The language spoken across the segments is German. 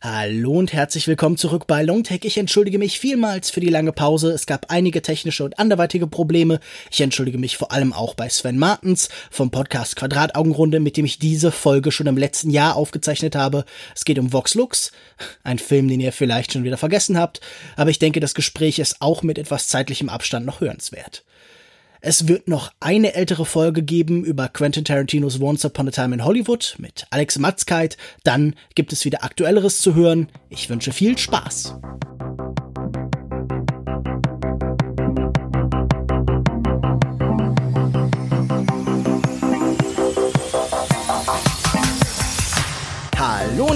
Hallo und herzlich willkommen zurück bei Longtech. Ich entschuldige mich vielmals für die lange Pause. Es gab einige technische und anderweitige Probleme. Ich entschuldige mich vor allem auch bei Sven Martens vom Podcast Quadrataugenrunde, mit dem ich diese Folge schon im letzten Jahr aufgezeichnet habe. Es geht um Vox Lux, ein Film, den ihr vielleicht schon wieder vergessen habt, aber ich denke, das Gespräch ist auch mit etwas zeitlichem Abstand noch hörenswert. Es wird noch eine ältere Folge geben über Quentin Tarantinos Once Upon a Time in Hollywood mit Alex Matzkeit. Dann gibt es wieder Aktuelleres zu hören. Ich wünsche viel Spaß.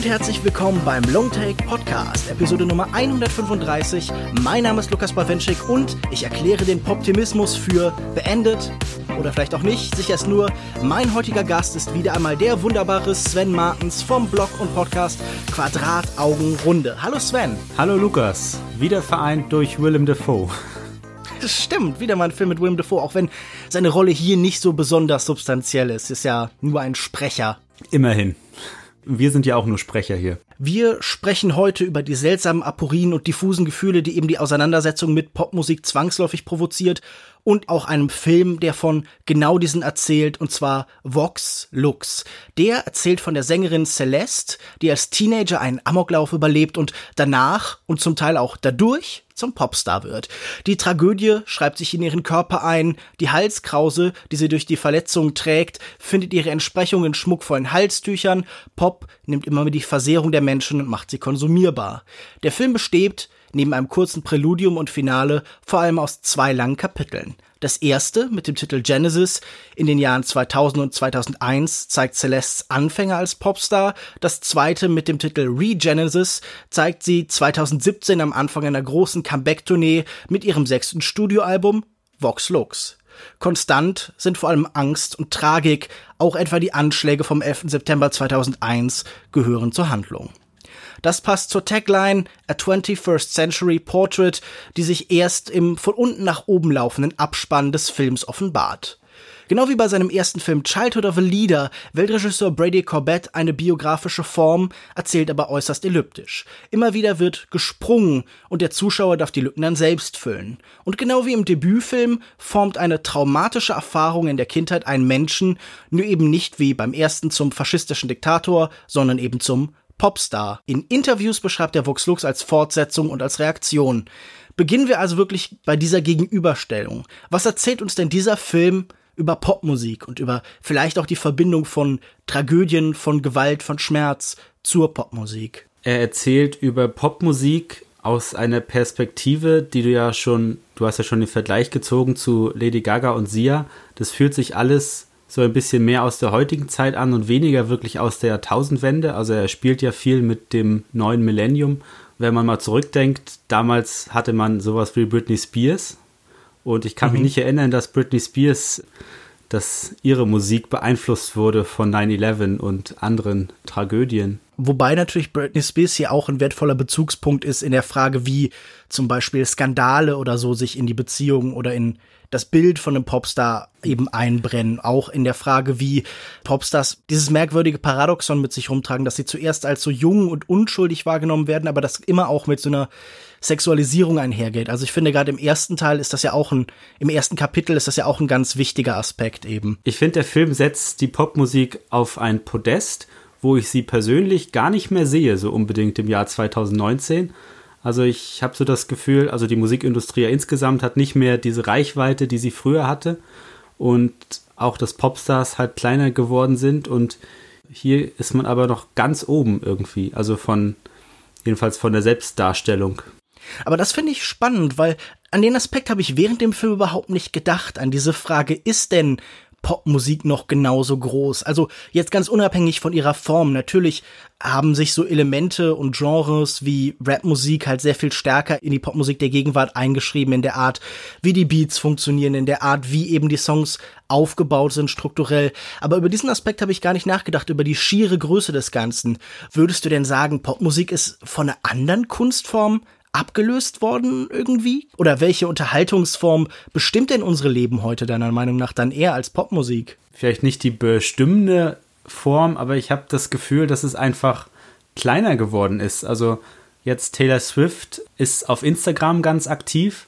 Und herzlich willkommen beim Longtake Podcast, Episode Nummer 135. Mein Name ist Lukas Bawenschik und ich erkläre den Poptimismus für beendet oder vielleicht auch nicht. Sicher ist nur, mein heutiger Gast ist wieder einmal der wunderbare Sven Martens vom Blog und Podcast Quadrataugenrunde. Hallo Sven. Hallo Lukas, wieder vereint durch Willem Dafoe. Das stimmt, wieder mal ein Film mit Willem Dafoe, auch wenn seine Rolle hier nicht so besonders substanziell ist. Ist ja nur ein Sprecher. Immerhin. Wir sind ja auch nur Sprecher hier. Wir sprechen heute über die seltsamen Aporien und diffusen Gefühle, die eben die Auseinandersetzung mit Popmusik zwangsläufig provoziert und auch einem Film, der von genau diesen erzählt, und zwar Vox Lux. Der erzählt von der Sängerin Celeste, die als Teenager einen Amoklauf überlebt und danach und zum Teil auch dadurch zum Popstar wird. Die Tragödie schreibt sich in ihren Körper ein, die Halskrause, die sie durch die Verletzung trägt, findet ihre Entsprechung in schmuckvollen Halstüchern, Pop nimmt immer mehr die Versehrung der Menschen und macht sie konsumierbar. Der Film besteht neben einem kurzen Präludium und Finale vor allem aus zwei langen Kapiteln. Das erste mit dem Titel Genesis in den Jahren 2000 und 2001 zeigt Celestes Anfänger als Popstar. Das zweite mit dem Titel Regenesis zeigt sie 2017 am Anfang einer großen Comeback-Tournee mit ihrem sechsten Studioalbum Vox Lux. Konstant sind vor allem Angst und Tragik, auch etwa die Anschläge vom 11. September 2001 gehören zur Handlung. Das passt zur Tagline A 21st Century Portrait, die sich erst im von unten nach oben laufenden Abspann des Films offenbart. Genau wie bei seinem ersten Film Childhood of a Leader wählt Regisseur Brady Corbett eine biografische Form, erzählt aber äußerst elliptisch. Immer wieder wird gesprungen und der Zuschauer darf die Lücken dann selbst füllen. Und genau wie im Debütfilm formt eine traumatische Erfahrung in der Kindheit einen Menschen, nur eben nicht wie beim ersten zum faschistischen Diktator, sondern eben zum Popstar. In Interviews beschreibt er Vox Lux als Fortsetzung und als Reaktion. Beginnen wir also wirklich bei dieser Gegenüberstellung. Was erzählt uns denn dieser Film über Popmusik und über vielleicht auch die Verbindung von Tragödien, von Gewalt, von Schmerz zur Popmusik? Er erzählt über Popmusik aus einer Perspektive, die du ja schon, du hast ja schon den Vergleich gezogen zu Lady Gaga und Sia. Das fühlt sich alles so ein bisschen mehr aus der heutigen Zeit an und weniger wirklich aus der Jahrtausendwende. Also er spielt ja viel mit dem neuen Millennium. Wenn man mal zurückdenkt, damals hatte man sowas wie Britney Spears. Und ich kann mhm. mich nicht erinnern, dass Britney Spears, dass ihre Musik beeinflusst wurde von 9-11 und anderen Tragödien. Wobei natürlich Britney Spears hier auch ein wertvoller Bezugspunkt ist in der Frage, wie zum Beispiel Skandale oder so sich in die Beziehung oder in das Bild von einem Popstar eben einbrennen. Auch in der Frage, wie Popstars dieses merkwürdige Paradoxon mit sich rumtragen, dass sie zuerst als so jung und unschuldig wahrgenommen werden, aber das immer auch mit so einer Sexualisierung einhergeht. Also ich finde gerade im ersten Teil ist das ja auch ein, im ersten Kapitel ist das ja auch ein ganz wichtiger Aspekt eben. Ich finde, der Film setzt die Popmusik auf ein Podest, wo ich sie persönlich gar nicht mehr sehe, so unbedingt im Jahr 2019 also ich habe so das Gefühl, also die Musikindustrie insgesamt hat nicht mehr diese Reichweite, die sie früher hatte. Und auch, dass Popstars halt kleiner geworden sind. Und hier ist man aber noch ganz oben irgendwie. Also von, jedenfalls von der Selbstdarstellung. Aber das finde ich spannend, weil an den Aspekt habe ich während dem Film überhaupt nicht gedacht. An diese Frage, ist denn Popmusik noch genauso groß. Also jetzt ganz unabhängig von ihrer Form. Natürlich haben sich so Elemente und Genres wie Rapmusik halt sehr viel stärker in die Popmusik der Gegenwart eingeschrieben, in der Art, wie die Beats funktionieren, in der Art, wie eben die Songs aufgebaut sind strukturell. Aber über diesen Aspekt habe ich gar nicht nachgedacht, über die schiere Größe des Ganzen. Würdest du denn sagen, Popmusik ist von einer anderen Kunstform abgelöst worden irgendwie? Oder welche Unterhaltungsform bestimmt denn unsere Leben heute deiner Meinung nach dann eher als Popmusik? Vielleicht nicht die bestimmende Form, aber ich habe das Gefühl, dass es einfach kleiner geworden ist. Also jetzt Taylor Swift ist auf Instagram ganz aktiv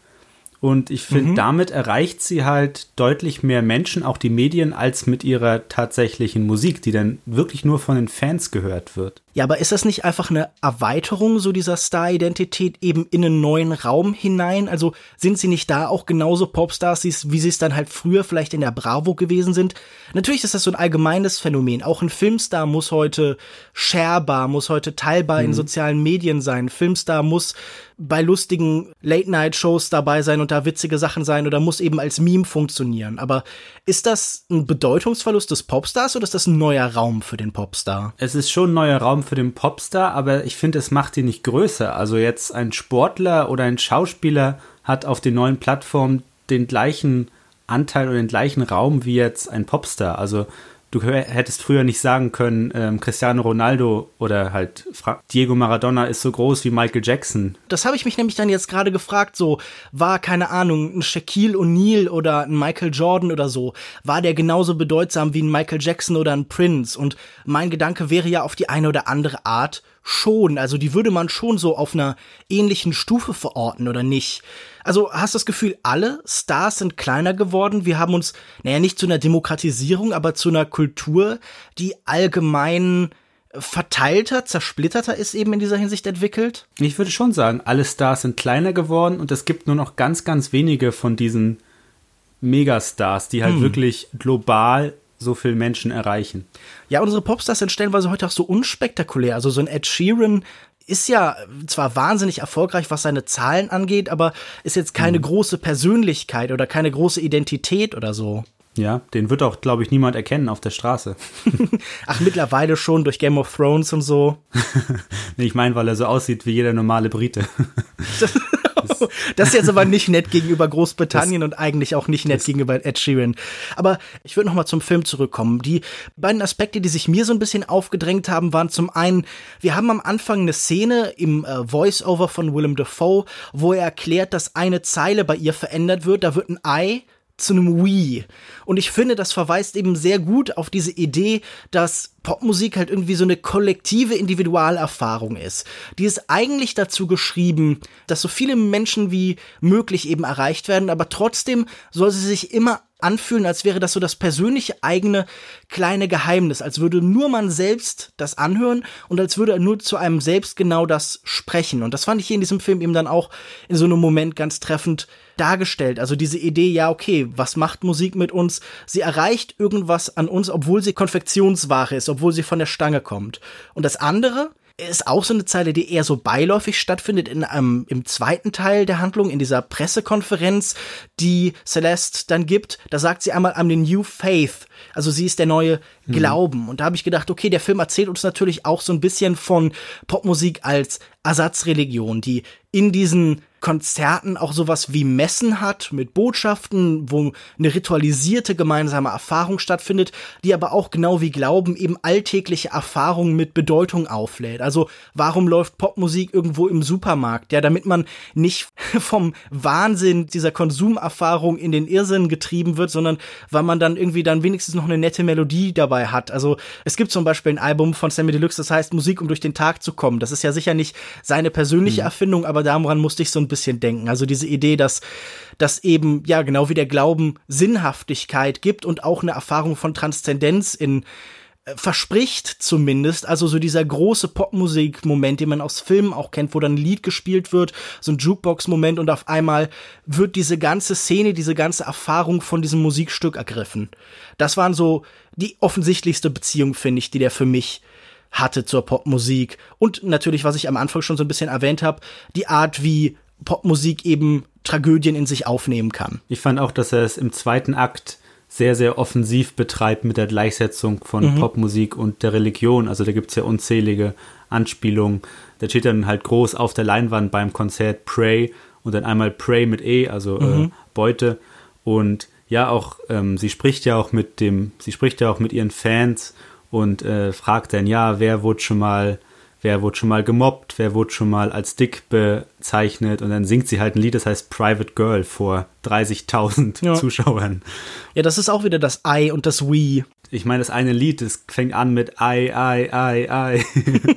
und ich finde, mhm. damit erreicht sie halt deutlich mehr Menschen, auch die Medien, als mit ihrer tatsächlichen Musik, die dann wirklich nur von den Fans gehört wird. Ja, aber ist das nicht einfach eine Erweiterung so dieser Star-Identität eben in einen neuen Raum hinein? Also sind sie nicht da auch genauso Popstars, wie sie es dann halt früher vielleicht in der Bravo gewesen sind? Natürlich ist das so ein allgemeines Phänomen. Auch ein Filmstar muss heute sharebar, muss heute teilbar mhm. in sozialen Medien sein. Ein Filmstar muss bei lustigen Late-Night-Shows dabei sein und da witzige Sachen sein oder muss eben als Meme funktionieren. Aber ist das ein Bedeutungsverlust des Popstars oder ist das ein neuer Raum für den Popstar? Es ist schon ein neuer Raum für den Popstar, aber ich finde, es macht ihn nicht größer. Also jetzt ein Sportler oder ein Schauspieler hat auf den neuen Plattformen den gleichen Anteil oder den gleichen Raum wie jetzt ein Popstar. Also du hättest früher nicht sagen können, ähm, Cristiano Ronaldo oder halt Fra Diego Maradona ist so groß wie Michael Jackson. Das habe ich mich nämlich dann jetzt gerade gefragt, so war keine Ahnung, ein Shaquille O'Neal oder ein Michael Jordan oder so, war der genauso bedeutsam wie ein Michael Jackson oder ein Prince und mein Gedanke wäre ja auf die eine oder andere Art schon, also die würde man schon so auf einer ähnlichen Stufe verorten oder nicht. Also hast du das Gefühl, alle Stars sind kleiner geworden? Wir haben uns, naja, nicht zu einer Demokratisierung, aber zu einer Kultur, die allgemein verteilter, zersplitterter ist eben in dieser Hinsicht entwickelt? Ich würde schon sagen, alle Stars sind kleiner geworden und es gibt nur noch ganz, ganz wenige von diesen Megastars, die halt hm. wirklich global so viele Menschen erreichen. Ja, unsere Popstars sind stellenweise heute auch so unspektakulär. Also so ein Ed Sheeran ist ja zwar wahnsinnig erfolgreich, was seine Zahlen angeht, aber ist jetzt keine mhm. große Persönlichkeit oder keine große Identität oder so. Ja, den wird auch, glaube ich, niemand erkennen auf der Straße. Ach, mittlerweile schon durch Game of Thrones und so. nee, ich meine, weil er so aussieht wie jeder normale Brite. das ist jetzt aber nicht nett gegenüber Großbritannien das, und eigentlich auch nicht nett gegenüber Ed Sheeran. Aber ich würde noch mal zum Film zurückkommen. Die beiden Aspekte, die sich mir so ein bisschen aufgedrängt haben, waren zum einen, wir haben am Anfang eine Szene im äh, Voice-Over von Willem Dafoe, wo er erklärt, dass eine Zeile bei ihr verändert wird. Da wird ein Ei zu einem Wii. Und ich finde, das verweist eben sehr gut auf diese Idee, dass Popmusik halt irgendwie so eine kollektive Individualerfahrung ist. Die ist eigentlich dazu geschrieben, dass so viele Menschen wie möglich eben erreicht werden, aber trotzdem soll sie sich immer anfühlen, als wäre das so das persönliche eigene kleine Geheimnis, als würde nur man selbst das anhören und als würde nur zu einem selbst genau das sprechen. Und das fand ich hier in diesem Film eben dann auch in so einem Moment ganz treffend dargestellt. Also diese Idee, ja, okay, was macht Musik mit uns? Sie erreicht irgendwas an uns, obwohl sie Konfektionsware ist, obwohl sie von der Stange kommt. Und das andere, ist auch so eine Zeile, die eher so beiläufig stattfindet in einem, im zweiten Teil der Handlung, in dieser Pressekonferenz, die Celeste dann gibt. Da sagt sie einmal I'm the new faith. Also sie ist der neue mhm. Glauben. Und da habe ich gedacht, okay, der Film erzählt uns natürlich auch so ein bisschen von Popmusik als Ersatzreligion, die in diesen Konzerten auch sowas wie Messen hat mit Botschaften, wo eine ritualisierte gemeinsame Erfahrung stattfindet, die aber auch genau wie Glauben eben alltägliche Erfahrungen mit Bedeutung auflädt. Also warum läuft Popmusik irgendwo im Supermarkt? Ja, damit man nicht vom Wahnsinn dieser Konsumerfahrung in den Irrsinn getrieben wird, sondern weil man dann irgendwie dann wenigstens noch eine nette Melodie dabei hat. Also es gibt zum Beispiel ein Album von Sammy Deluxe, das heißt Musik, um durch den Tag zu kommen. Das ist ja sicher nicht seine persönliche mhm. Erfindung, aber daran musste ich so ein bisschen denken. Also diese Idee, dass, dass eben, ja, genau wie der Glauben Sinnhaftigkeit gibt und auch eine Erfahrung von Transzendenz in äh, verspricht zumindest, also so dieser große Popmusik-Moment, den man aus Filmen auch kennt, wo dann ein Lied gespielt wird, so ein Jukebox-Moment und auf einmal wird diese ganze Szene, diese ganze Erfahrung von diesem Musikstück ergriffen. Das waren so die offensichtlichste Beziehung, finde ich, die der für mich hatte zur Popmusik. Und natürlich, was ich am Anfang schon so ein bisschen erwähnt habe, die Art, wie Popmusik eben Tragödien in sich aufnehmen kann. Ich fand auch, dass er es im zweiten Akt sehr, sehr offensiv betreibt mit der Gleichsetzung von mhm. Popmusik und der Religion. Also da gibt es ja unzählige Anspielungen. Da steht dann halt groß auf der Leinwand beim Konzert Pray und dann einmal Pray mit E, also äh, mhm. äh, Beute. Und ja, auch, ähm, sie spricht ja auch mit dem, sie spricht ja auch mit ihren Fans und äh, fragt dann, ja, wer wurde schon mal, wer wurde schon mal gemobbt, wer wurde schon mal als dick bezeichnet und dann singt sie halt ein Lied, das heißt Private Girl vor 30.000 ja. Zuschauern. Ja, das ist auch wieder das I und das We. Ich meine, das eine Lied, das fängt an mit I, I, I, I.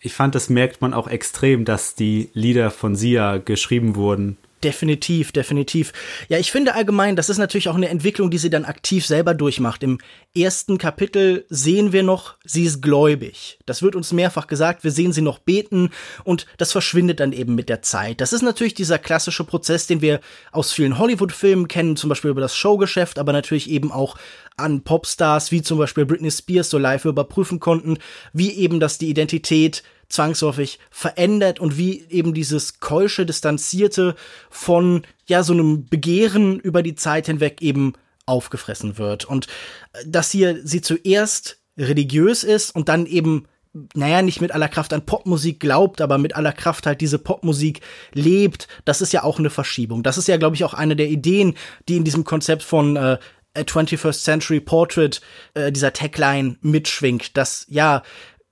ich fand, das merkt man auch extrem, dass die Lieder von Sia geschrieben wurden. Definitiv, definitiv. Ja, ich finde allgemein, das ist natürlich auch eine Entwicklung, die sie dann aktiv selber durchmacht. Im ersten Kapitel sehen wir noch, sie ist gläubig. Das wird uns mehrfach gesagt, wir sehen sie noch beten und das verschwindet dann eben mit der Zeit. Das ist natürlich dieser klassische Prozess, den wir aus vielen Hollywood-Filmen kennen, zum Beispiel über das Showgeschäft, aber natürlich eben auch an Popstars wie zum Beispiel Britney Spears so live überprüfen konnten, wie eben das die Identität zwangsläufig verändert und wie eben dieses keusche, distanzierte von ja so einem Begehren über die Zeit hinweg eben aufgefressen wird. Und äh, dass hier sie zuerst religiös ist und dann eben naja, nicht mit aller Kraft an Popmusik glaubt, aber mit aller Kraft halt diese Popmusik lebt, das ist ja auch eine Verschiebung. Das ist ja, glaube ich, auch eine der Ideen, die in diesem Konzept von äh, 21st Century Portrait, äh, dieser Tagline mitschwingt, dass ja,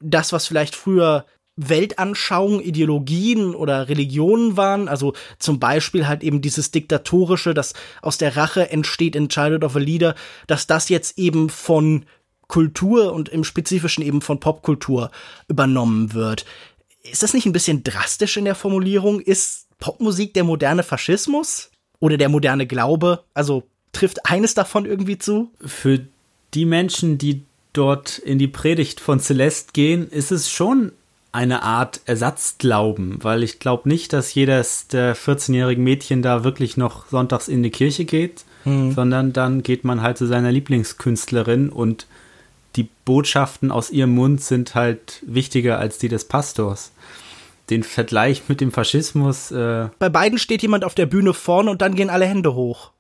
das, was vielleicht früher Weltanschauung, Ideologien oder Religionen waren. Also zum Beispiel halt eben dieses Diktatorische, das aus der Rache entsteht in Childhood of a Leader, dass das jetzt eben von Kultur und im Spezifischen eben von Popkultur übernommen wird. Ist das nicht ein bisschen drastisch in der Formulierung? Ist Popmusik der moderne Faschismus? Oder der moderne Glaube? Also trifft eines davon irgendwie zu? Für die Menschen, die dort in die Predigt von Celeste gehen, ist es schon eine Art Ersatzglauben, weil ich glaube nicht, dass jedes der 14-jährigen Mädchen da wirklich noch sonntags in die Kirche geht, hm. sondern dann geht man halt zu seiner Lieblingskünstlerin und die Botschaften aus ihrem Mund sind halt wichtiger als die des Pastors. Den Vergleich mit dem Faschismus. Äh Bei beiden steht jemand auf der Bühne vorne und dann gehen alle Hände hoch.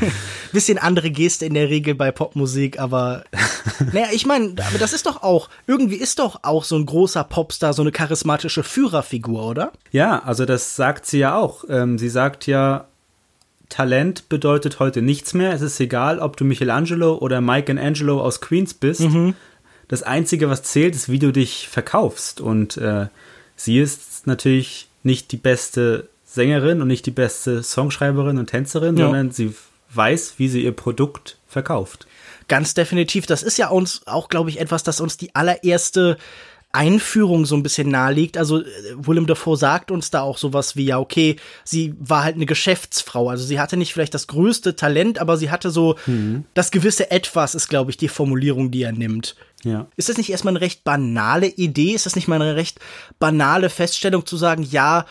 Bisschen andere Geste in der Regel bei Popmusik, aber naja, ich meine, aber das ist doch auch, irgendwie ist doch auch so ein großer Popstar so eine charismatische Führerfigur, oder? Ja, also das sagt sie ja auch. Ähm, sie sagt ja, Talent bedeutet heute nichts mehr. Es ist egal, ob du Michelangelo oder Mike Angelo aus Queens bist. Mhm. Das Einzige, was zählt, ist, wie du dich verkaufst. Und äh, sie ist natürlich nicht die beste Sängerin und nicht die beste Songschreiberin und Tänzerin, ja. sondern sie weiß, wie sie ihr Produkt verkauft. Ganz definitiv. Das ist ja uns auch, glaube ich, etwas, das uns die allererste Einführung so ein bisschen naheliegt. Also äh, Willem Dafoe sagt uns da auch sowas wie, ja, okay, sie war halt eine Geschäftsfrau. Also sie hatte nicht vielleicht das größte Talent, aber sie hatte so mhm. das gewisse Etwas, ist, glaube ich, die Formulierung, die er nimmt. Ja. Ist das nicht erstmal eine recht banale Idee? Ist das nicht mal eine recht banale Feststellung zu sagen, ja,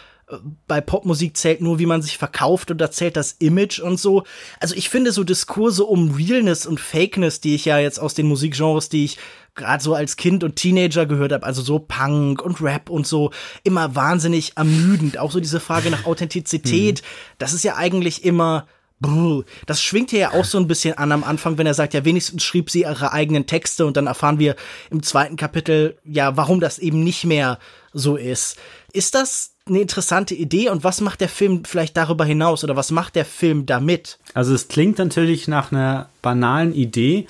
bei Popmusik zählt nur, wie man sich verkauft und da zählt das Image und so. Also ich finde so Diskurse um Realness und Fakeness, die ich ja jetzt aus den Musikgenres, die ich gerade so als Kind und Teenager gehört habe, also so Punk und Rap und so, immer wahnsinnig ermüdend. Auch so diese Frage nach Authentizität, hm. das ist ja eigentlich immer das schwingt hier ja auch so ein bisschen an am Anfang, wenn er sagt, ja, wenigstens schrieb sie ihre eigenen Texte und dann erfahren wir im zweiten Kapitel, ja, warum das eben nicht mehr so ist. Ist das eine interessante Idee und was macht der Film vielleicht darüber hinaus oder was macht der Film damit? Also es klingt natürlich nach einer banalen Idee,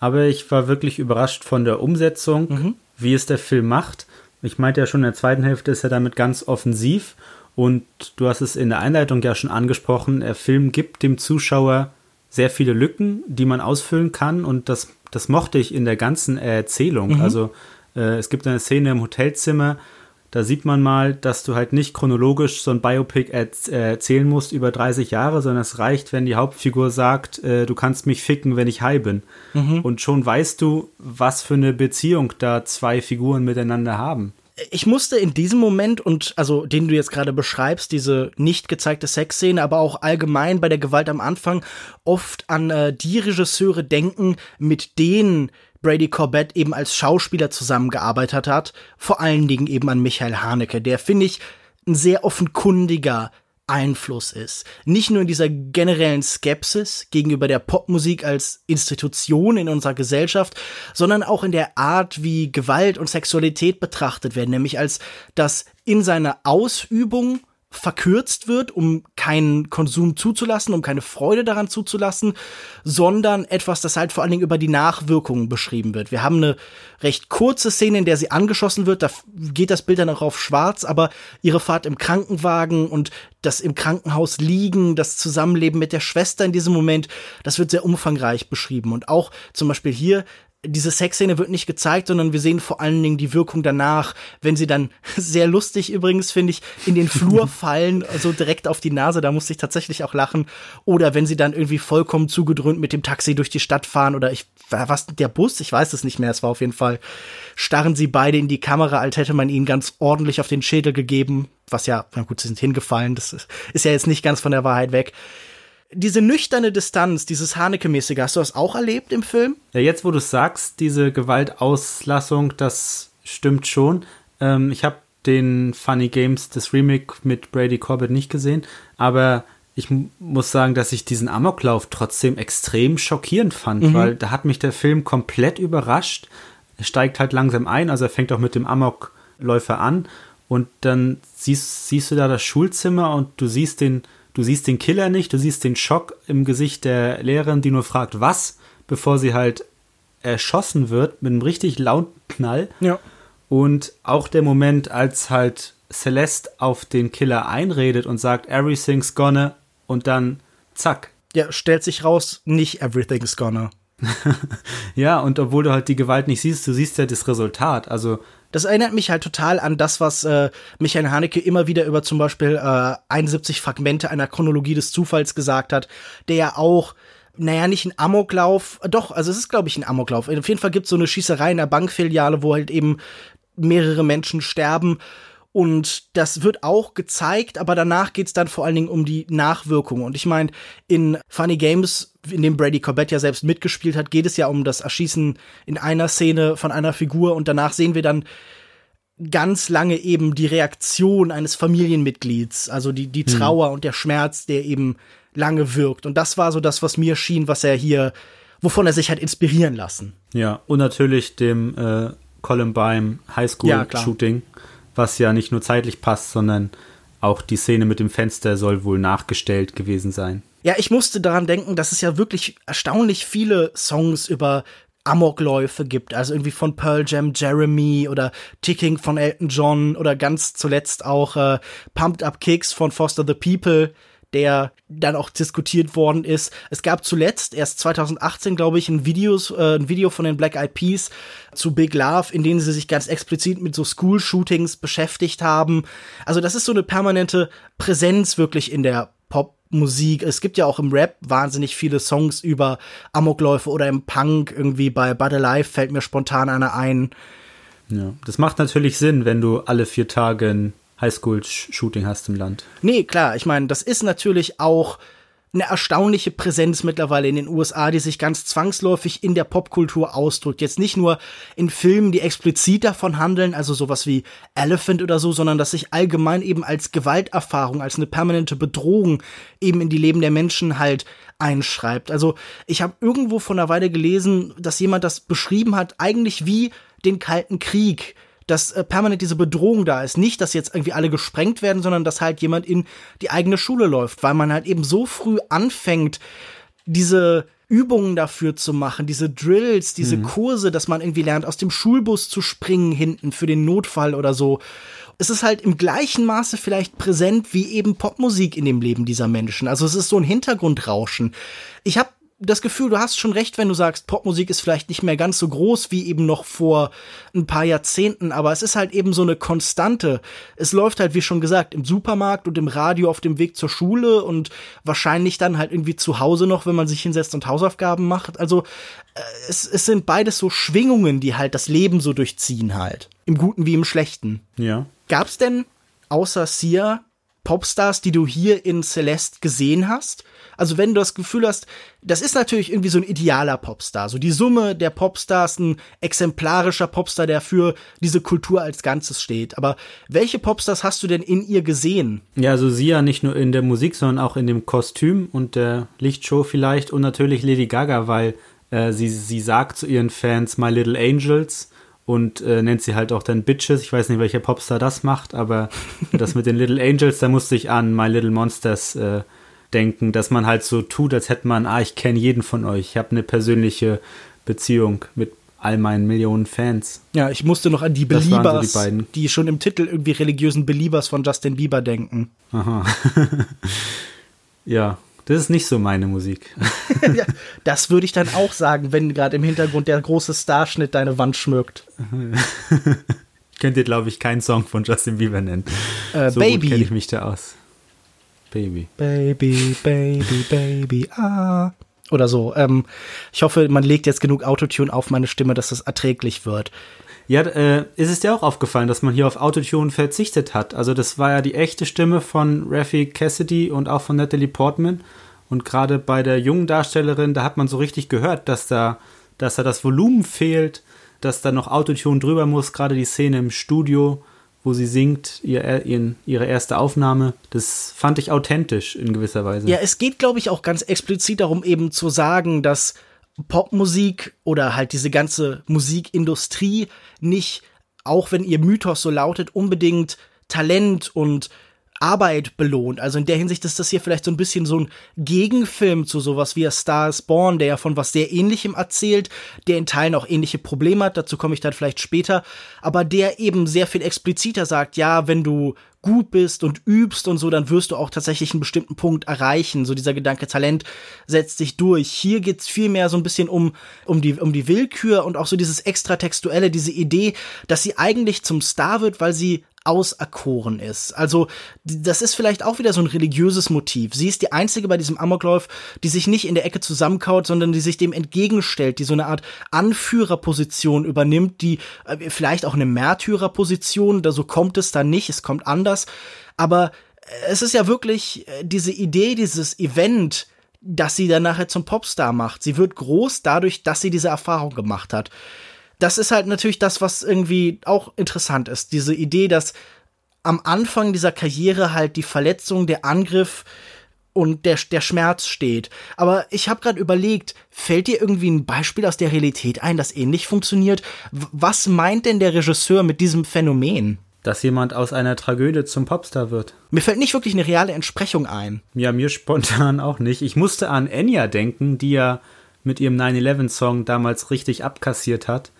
aber ich war wirklich überrascht von der Umsetzung, mhm. wie es der Film macht. Ich meinte ja schon, in der zweiten Hälfte ist er damit ganz offensiv und du hast es in der Einleitung ja schon angesprochen, der Film gibt dem Zuschauer sehr viele Lücken, die man ausfüllen kann und das, das mochte ich in der ganzen Erzählung. Mhm. Also äh, es gibt eine Szene im Hotelzimmer, da sieht man mal, dass du halt nicht chronologisch so ein Biopic erzählen musst über 30 Jahre, sondern es reicht, wenn die Hauptfigur sagt, äh, du kannst mich ficken, wenn ich high bin. Mhm. Und schon weißt du, was für eine Beziehung da zwei Figuren miteinander haben. Ich musste in diesem Moment und also den du jetzt gerade beschreibst, diese nicht gezeigte Sexszene, aber auch allgemein bei der Gewalt am Anfang oft an äh, die Regisseure denken, mit denen Brady Corbett eben als Schauspieler zusammengearbeitet hat, vor allen Dingen eben an Michael Haneke, der finde ich ein sehr offenkundiger Einfluss ist. Nicht nur in dieser generellen Skepsis gegenüber der Popmusik als Institution in unserer Gesellschaft, sondern auch in der Art, wie Gewalt und Sexualität betrachtet werden, nämlich als das in seiner Ausübung verkürzt wird, um keinen Konsum zuzulassen, um keine Freude daran zuzulassen, sondern etwas, das halt vor allen Dingen über die Nachwirkungen beschrieben wird. Wir haben eine recht kurze Szene, in der sie angeschossen wird, da geht das Bild dann auch auf schwarz, aber ihre Fahrt im Krankenwagen und das im Krankenhaus liegen, das Zusammenleben mit der Schwester in diesem Moment, das wird sehr umfangreich beschrieben. Und auch zum Beispiel hier diese Sexszene wird nicht gezeigt, sondern wir sehen vor allen Dingen die Wirkung danach, wenn sie dann sehr lustig übrigens, finde ich, in den Flur fallen, so direkt auf die Nase, da musste ich tatsächlich auch lachen. Oder wenn sie dann irgendwie vollkommen zugedröhnt mit dem Taxi durch die Stadt fahren oder ich, was, der Bus, ich weiß es nicht mehr, es war auf jeden Fall, starren sie beide in die Kamera, als hätte man ihnen ganz ordentlich auf den Schädel gegeben, was ja, na gut, sie sind hingefallen, das ist, ist ja jetzt nicht ganz von der Wahrheit weg diese nüchterne Distanz, dieses Haneke-mäßige, hast du das auch erlebt im Film? Ja, jetzt wo du sagst, diese Gewaltauslassung, das stimmt schon. Ähm, ich habe den Funny Games, das Remake mit Brady Corbett nicht gesehen, aber ich muss sagen, dass ich diesen Amoklauf trotzdem extrem schockierend fand, mhm. weil da hat mich der Film komplett überrascht. Er steigt halt langsam ein, also er fängt auch mit dem Amokläufer an und dann siehst, siehst du da das Schulzimmer und du siehst den Du siehst den Killer nicht, du siehst den Schock im Gesicht der Lehrerin, die nur fragt, was, bevor sie halt erschossen wird mit einem richtig lauten Knall. Ja. Und auch der Moment, als halt Celeste auf den Killer einredet und sagt, everything's gonna und dann zack. Ja, stellt sich raus, nicht everything's gonna. ja, und obwohl du halt die Gewalt nicht siehst, du siehst ja das Resultat. Also das erinnert mich halt total an das, was äh, Michael Haneke immer wieder über zum Beispiel äh, 71 Fragmente einer Chronologie des Zufalls gesagt hat, der ja auch naja, nicht ein Amoklauf, doch, also es ist, glaube ich, ein Amoklauf. Auf jeden Fall gibt es so eine Schießerei in der Bankfiliale, wo halt eben mehrere Menschen sterben. Und das wird auch gezeigt, aber danach geht's dann vor allen Dingen um die Nachwirkung. Und ich meine, in Funny Games, in dem Brady Corbett ja selbst mitgespielt hat, geht es ja um das Erschießen in einer Szene von einer Figur und danach sehen wir dann ganz lange eben die Reaktion eines Familienmitglieds, also die, die mhm. Trauer mhm. und der Schmerz, der eben lange wirkt. Und das war so das, was mir schien, was er hier, wovon er sich hat inspirieren lassen. Ja, und natürlich dem äh, Columbine Highschool-Shooting, ja, was ja nicht nur zeitlich passt, sondern auch die Szene mit dem Fenster soll wohl nachgestellt gewesen sein. Ja, ich musste daran denken, dass es ja wirklich erstaunlich viele Songs über Amokläufe gibt. Also irgendwie von Pearl Jam Jeremy oder Ticking von Elton John oder ganz zuletzt auch äh, Pumped Up Kicks von Foster the People, der dann auch diskutiert worden ist. Es gab zuletzt, erst 2018, glaube ich, ein, Videos, äh, ein Video von den Black Eyed Peas zu Big Love, in denen sie sich ganz explizit mit so School-Shootings beschäftigt haben. Also das ist so eine permanente Präsenz wirklich in der Pop Musik. Es gibt ja auch im Rap wahnsinnig viele Songs über Amokläufe oder im Punk. Irgendwie bei Bud Alive fällt mir spontan einer ein. Ja, das macht natürlich Sinn, wenn du alle vier Tage ein Highschool-Shooting hast im Land. Nee, klar. Ich meine, das ist natürlich auch eine erstaunliche Präsenz mittlerweile in den USA, die sich ganz zwangsläufig in der Popkultur ausdrückt. Jetzt nicht nur in Filmen, die explizit davon handeln, also sowas wie Elephant oder so, sondern dass sich allgemein eben als Gewalterfahrung, als eine permanente Bedrohung eben in die Leben der Menschen halt einschreibt. Also ich habe irgendwo von einer Weile gelesen, dass jemand das beschrieben hat, eigentlich wie den Kalten Krieg dass äh, permanent diese Bedrohung da ist. Nicht, dass jetzt irgendwie alle gesprengt werden, sondern dass halt jemand in die eigene Schule läuft, weil man halt eben so früh anfängt, diese Übungen dafür zu machen, diese Drills, diese mhm. Kurse, dass man irgendwie lernt, aus dem Schulbus zu springen hinten für den Notfall oder so. Es ist halt im gleichen Maße vielleicht präsent wie eben Popmusik in dem Leben dieser Menschen. Also es ist so ein Hintergrundrauschen. Ich habe das Gefühl, du hast schon recht, wenn du sagst, Popmusik ist vielleicht nicht mehr ganz so groß wie eben noch vor ein paar Jahrzehnten, aber es ist halt eben so eine Konstante. Es läuft halt, wie schon gesagt, im Supermarkt und im Radio auf dem Weg zur Schule und wahrscheinlich dann halt irgendwie zu Hause noch, wenn man sich hinsetzt und Hausaufgaben macht. Also äh, es, es sind beides so Schwingungen, die halt das Leben so durchziehen halt. Im Guten wie im Schlechten. Ja. Gab's denn außer Sia Popstars, die du hier in Celeste gesehen hast? Also wenn du das Gefühl hast, das ist natürlich irgendwie so ein idealer Popstar, so die Summe der Popstars, ein exemplarischer Popstar, der für diese Kultur als Ganzes steht. Aber welche Popstars hast du denn in ihr gesehen? Ja, also sie ja nicht nur in der Musik, sondern auch in dem Kostüm und der Lichtshow vielleicht und natürlich Lady Gaga, weil äh, sie, sie sagt zu ihren Fans My Little Angels und äh, nennt sie halt auch dann Bitches. Ich weiß nicht, welcher Popstar das macht, aber das mit den Little Angels, da musste ich an My Little Monsters äh, denken, dass man halt so tut, als hätte man, ah, ich kenne jeden von euch. Ich habe eine persönliche Beziehung mit all meinen Millionen Fans. Ja, ich musste noch an die Beliebers, so die, die, schon im Titel irgendwie religiösen Beliebers von Justin Bieber denken. Aha. ja, Das ist nicht so meine Musik. ja, das würde ich dann auch sagen, wenn gerade im Hintergrund der große Starschnitt deine Wand schmückt. Könnt ihr, glaube ich, keinen Song von Justin Bieber nennen. Äh, so Baby. kenne ich mich da aus. Baby. Baby, Baby, Baby, ah. Oder so. Ähm, ich hoffe, man legt jetzt genug Autotune auf meine Stimme, dass das erträglich wird. Ja, äh, ist es dir auch aufgefallen, dass man hier auf Autotune verzichtet hat? Also das war ja die echte Stimme von Raffi Cassidy und auch von Natalie Portman. Und gerade bei der jungen Darstellerin, da hat man so richtig gehört, dass da, dass da das Volumen fehlt, dass da noch Autotune drüber muss. Gerade die Szene im Studio, wo sie singt, ihr, ihren, ihre erste Aufnahme, das fand ich authentisch in gewisser Weise. Ja, es geht, glaube ich, auch ganz explizit darum, eben zu sagen, dass Popmusik oder halt diese ganze Musikindustrie nicht, auch wenn ihr Mythos so lautet, unbedingt Talent und Arbeit belohnt. Also in der Hinsicht ist das hier vielleicht so ein bisschen so ein Gegenfilm zu sowas wie A Star is Born, der ja von was sehr ähnlichem erzählt, der in Teilen auch ähnliche Probleme hat, dazu komme ich dann vielleicht später, aber der eben sehr viel expliziter sagt, ja, wenn du gut bist und übst und so, dann wirst du auch tatsächlich einen bestimmten Punkt erreichen. So dieser Gedanke Talent setzt sich durch. Hier geht's viel mehr so ein bisschen um, um die, um die Willkür und auch so dieses extratextuelle, diese Idee, dass sie eigentlich zum Star wird, weil sie auserkoren ist. Also das ist vielleicht auch wieder so ein religiöses Motiv. Sie ist die einzige bei diesem Amoklauf, die sich nicht in der Ecke zusammenkaut, sondern die sich dem entgegenstellt, die so eine Art Anführerposition übernimmt, die äh, vielleicht auch eine Märtyrerposition, da so kommt es dann nicht, es kommt anders, aber es ist ja wirklich äh, diese Idee, dieses Event, dass sie dann nachher zum Popstar macht. Sie wird groß dadurch, dass sie diese Erfahrung gemacht hat das ist halt natürlich das, was irgendwie auch interessant ist. Diese Idee, dass am Anfang dieser Karriere halt die Verletzung, der Angriff und der, der Schmerz steht. Aber ich habe gerade überlegt, fällt dir irgendwie ein Beispiel aus der Realität ein, das ähnlich funktioniert? Was meint denn der Regisseur mit diesem Phänomen? Dass jemand aus einer Tragödie zum Popstar wird. Mir fällt nicht wirklich eine reale Entsprechung ein. Ja, mir spontan auch nicht. Ich musste an Enya denken, die ja mit ihrem 9-11-Song damals richtig abkassiert hat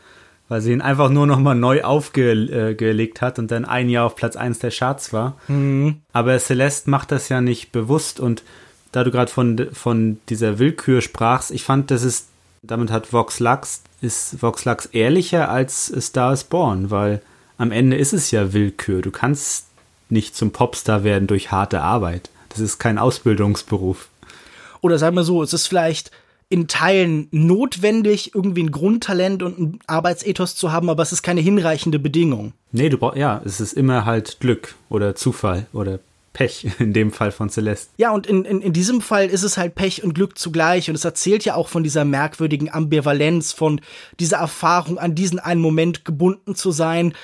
weil sie ihn einfach nur noch mal neu aufgelegt hat und dann ein Jahr auf Platz 1 der Charts war. Mhm. Aber Celeste macht das ja nicht bewusst und da du gerade von, von dieser Willkür sprachst, ich fand, das ist, damit hat Vox Lux, ist Vox Lux ehrlicher als Star is Born, weil am Ende ist es ja Willkür. Du kannst nicht zum Popstar werden durch harte Arbeit. Das ist kein Ausbildungsberuf. Oder sagen wir so, es ist vielleicht in Teilen notwendig, irgendwie ein Grundtalent und ein Arbeitsethos zu haben, aber es ist keine hinreichende Bedingung. Nee, du brauchst, ja, es ist immer halt Glück oder Zufall oder Pech, in dem Fall von Celeste. Ja, und in, in, in diesem Fall ist es halt Pech und Glück zugleich. Und es erzählt ja auch von dieser merkwürdigen Ambivalenz, von dieser Erfahrung, an diesen einen Moment gebunden zu sein.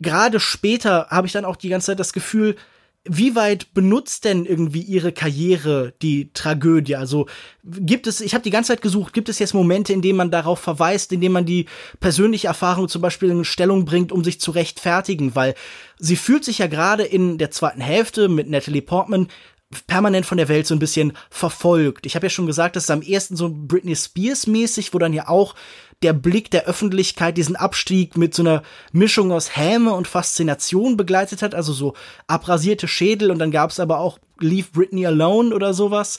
Gerade später habe ich dann auch die ganze Zeit das Gefühl, wie weit benutzt denn irgendwie ihre Karriere die Tragödie? Also gibt es, ich habe die ganze Zeit gesucht, gibt es jetzt Momente, in denen man darauf verweist, in denen man die persönliche Erfahrung zum Beispiel in Stellung bringt, um sich zu rechtfertigen? Weil sie fühlt sich ja gerade in der zweiten Hälfte mit Natalie Portman permanent von der Welt so ein bisschen verfolgt. Ich habe ja schon gesagt, das ist am ersten so Britney Spears mäßig, wo dann ja auch der Blick der Öffentlichkeit diesen Abstieg mit so einer Mischung aus Häme und Faszination begleitet hat, also so abrasierte Schädel und dann gab es aber auch Leave Britney Alone oder sowas.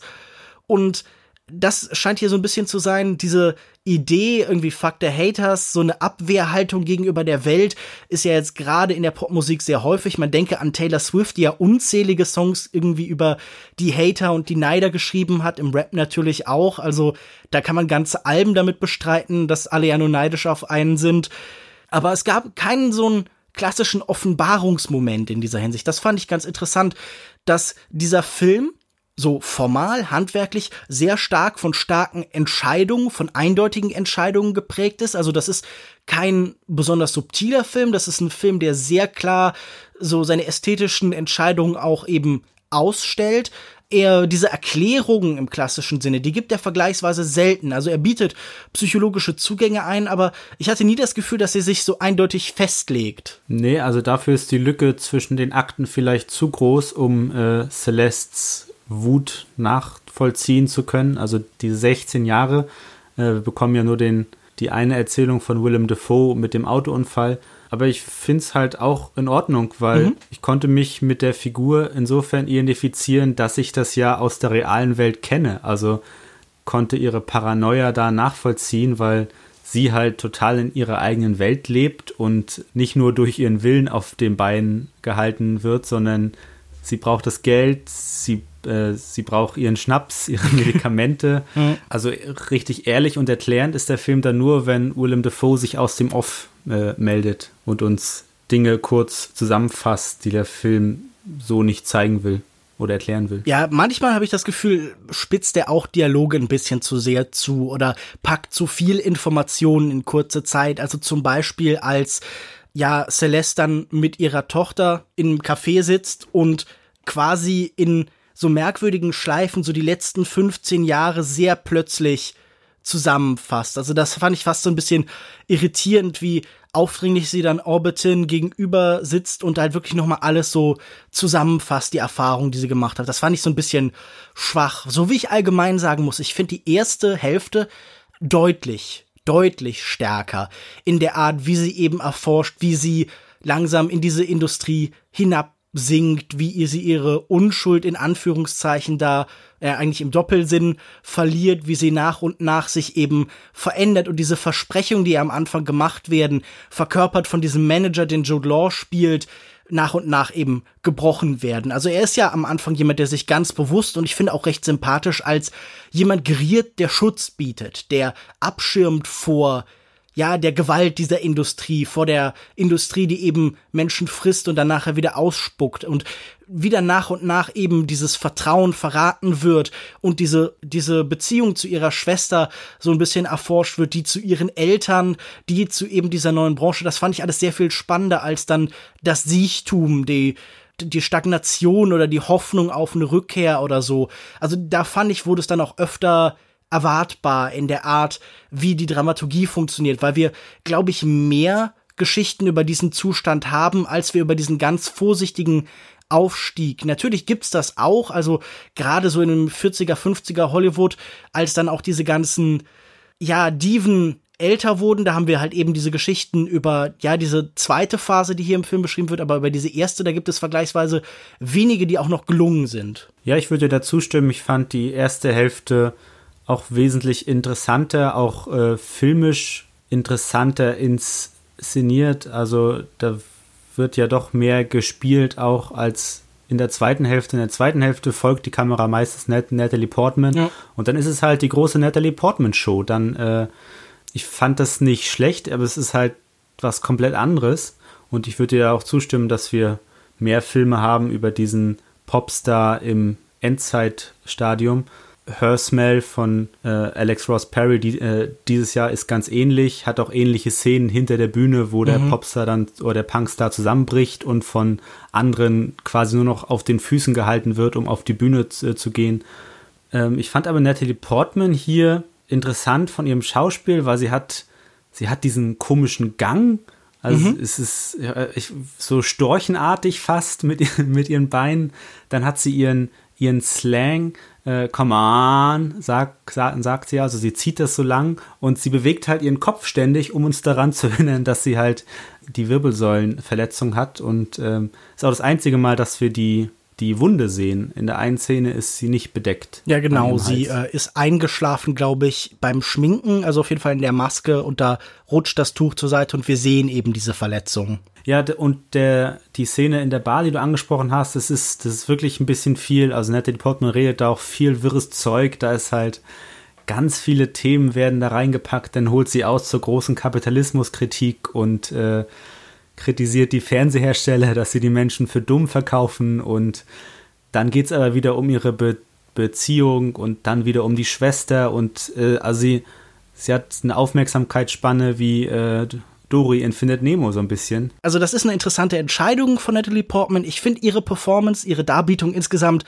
Und das scheint hier so ein bisschen zu sein, diese Idee, irgendwie Fuck the Haters, so eine Abwehrhaltung gegenüber der Welt, ist ja jetzt gerade in der Popmusik sehr häufig. Man denke an Taylor Swift, die ja unzählige Songs irgendwie über die Hater und die Neider geschrieben hat, im Rap natürlich auch. Also da kann man ganze Alben damit bestreiten, dass alle ja nur neidisch auf einen sind. Aber es gab keinen so einen klassischen Offenbarungsmoment in dieser Hinsicht. Das fand ich ganz interessant, dass dieser Film so formal, handwerklich sehr stark von starken Entscheidungen, von eindeutigen Entscheidungen geprägt ist. Also das ist kein besonders subtiler Film, das ist ein Film, der sehr klar so seine ästhetischen Entscheidungen auch eben ausstellt. Er diese Erklärungen im klassischen Sinne, die gibt er vergleichsweise selten. Also er bietet psychologische Zugänge ein, aber ich hatte nie das Gefühl, dass er sich so eindeutig festlegt. Nee, also dafür ist die Lücke zwischen den Akten vielleicht zu groß, um äh, Celestes Wut nachvollziehen zu können. Also die 16 Jahre, äh, wir bekommen ja nur den, die eine Erzählung von Willem Dafoe mit dem Autounfall. aber ich finde es halt auch in Ordnung, weil mhm. ich konnte mich mit der Figur insofern identifizieren, dass ich das ja aus der realen Welt kenne. Also konnte ihre Paranoia da nachvollziehen, weil sie halt total in ihrer eigenen Welt lebt und nicht nur durch ihren Willen auf den Beinen gehalten wird, sondern sie braucht das Geld, sie, äh, sie braucht ihren Schnaps, ihre Medikamente. Also richtig ehrlich und erklärend ist der Film dann nur, wenn Willem Dafoe sich aus dem Off äh, meldet und uns Dinge kurz zusammenfasst, die der Film so nicht zeigen will oder erklären will. Ja, manchmal habe ich das Gefühl, spitzt er auch Dialoge ein bisschen zu sehr zu oder packt zu viel Informationen in kurze Zeit. Also zum Beispiel als ja Celeste dann mit ihrer Tochter im Café sitzt und quasi in so merkwürdigen Schleifen so die letzten 15 Jahre sehr plötzlich zusammenfasst. Also das fand ich fast so ein bisschen irritierend, wie aufdringlich sie dann Orbitin gegenüber sitzt und halt wirklich nochmal alles so zusammenfasst, die Erfahrung, die sie gemacht hat. Das fand ich so ein bisschen schwach. So wie ich allgemein sagen muss, ich finde die erste Hälfte deutlich, deutlich stärker in der Art, wie sie eben erforscht, wie sie langsam in diese Industrie hinab singt, wie ihr sie ihre Unschuld in Anführungszeichen da äh, eigentlich im Doppelsinn verliert, wie sie nach und nach sich eben verändert und diese Versprechungen, die am Anfang gemacht werden, verkörpert von diesem Manager, den Jude Law spielt, nach und nach eben gebrochen werden. Also er ist ja am Anfang jemand, der sich ganz bewusst und ich finde auch recht sympathisch als jemand geriert, der Schutz bietet, der abschirmt vor ja, der Gewalt dieser Industrie, vor der Industrie, die eben Menschen frisst und dann nachher wieder ausspuckt und wieder nach und nach eben dieses Vertrauen verraten wird und diese, diese Beziehung zu ihrer Schwester so ein bisschen erforscht wird, die zu ihren Eltern, die zu eben dieser neuen Branche, das fand ich alles sehr viel spannender als dann das Siechtum, die, die Stagnation oder die Hoffnung auf eine Rückkehr oder so. Also da fand ich, wurde es dann auch öfter erwartbar in der Art, wie die Dramaturgie funktioniert, weil wir, glaube ich, mehr Geschichten über diesen Zustand haben, als wir über diesen ganz vorsichtigen Aufstieg. Natürlich gibt's das auch, also gerade so in dem 40er, 50er Hollywood, als dann auch diese ganzen, ja, Diven älter wurden, da haben wir halt eben diese Geschichten über, ja, diese zweite Phase, die hier im Film beschrieben wird, aber über diese erste, da gibt es vergleichsweise wenige, die auch noch gelungen sind. Ja, ich würde dazu stimmen. Ich fand die erste Hälfte auch wesentlich interessanter, auch äh, filmisch interessanter inszeniert. Also da wird ja doch mehr gespielt, auch als in der zweiten Hälfte. In der zweiten Hälfte folgt die Kamera meistens Nat Natalie Portman. Ja. Und dann ist es halt die große Natalie Portman Show. Dann, äh, ich fand das nicht schlecht, aber es ist halt was komplett anderes. Und ich würde dir auch zustimmen, dass wir mehr Filme haben über diesen Popstar im Endzeitstadium. Her Smell von äh, Alex Ross Perry die, äh, dieses Jahr ist ganz ähnlich, hat auch ähnliche Szenen hinter der Bühne, wo mhm. der Popstar dann oder der Punkstar zusammenbricht und von anderen quasi nur noch auf den Füßen gehalten wird, um auf die Bühne zu, äh, zu gehen. Ähm, ich fand aber Natalie Portman hier interessant von ihrem Schauspiel, weil sie hat, sie hat diesen komischen Gang. Also mhm. es ist ja, ich, so storchenartig fast mit, mit ihren Beinen. Dann hat sie ihren, ihren Slang äh, come on, sagt, sagt, sagt sie, also sie zieht das so lang und sie bewegt halt ihren Kopf ständig, um uns daran zu erinnern, dass sie halt die Wirbelsäulenverletzung hat. Und ähm, ist auch das einzige Mal, dass wir die die Wunde sehen. In der einen Szene ist sie nicht bedeckt. Ja, genau. Sie äh, ist eingeschlafen, glaube ich, beim Schminken, also auf jeden Fall in der Maske und da rutscht das Tuch zur Seite und wir sehen eben diese Verletzung. Ja, und der, die Szene in der Bar, die du angesprochen hast, das ist, das ist wirklich ein bisschen viel. Also Natalie Portman redet da auch viel wirres Zeug. Da ist halt ganz viele Themen werden da reingepackt. Dann holt sie aus zur großen Kapitalismuskritik und äh, kritisiert die Fernsehersteller, dass sie die Menschen für dumm verkaufen. Und dann geht es aber wieder um ihre Be Beziehung und dann wieder um die Schwester. Und äh, also sie, sie hat eine Aufmerksamkeitsspanne wie äh, Dory in Findet Nemo so ein bisschen. Also das ist eine interessante Entscheidung von Natalie Portman. Ich finde ihre Performance, ihre Darbietung insgesamt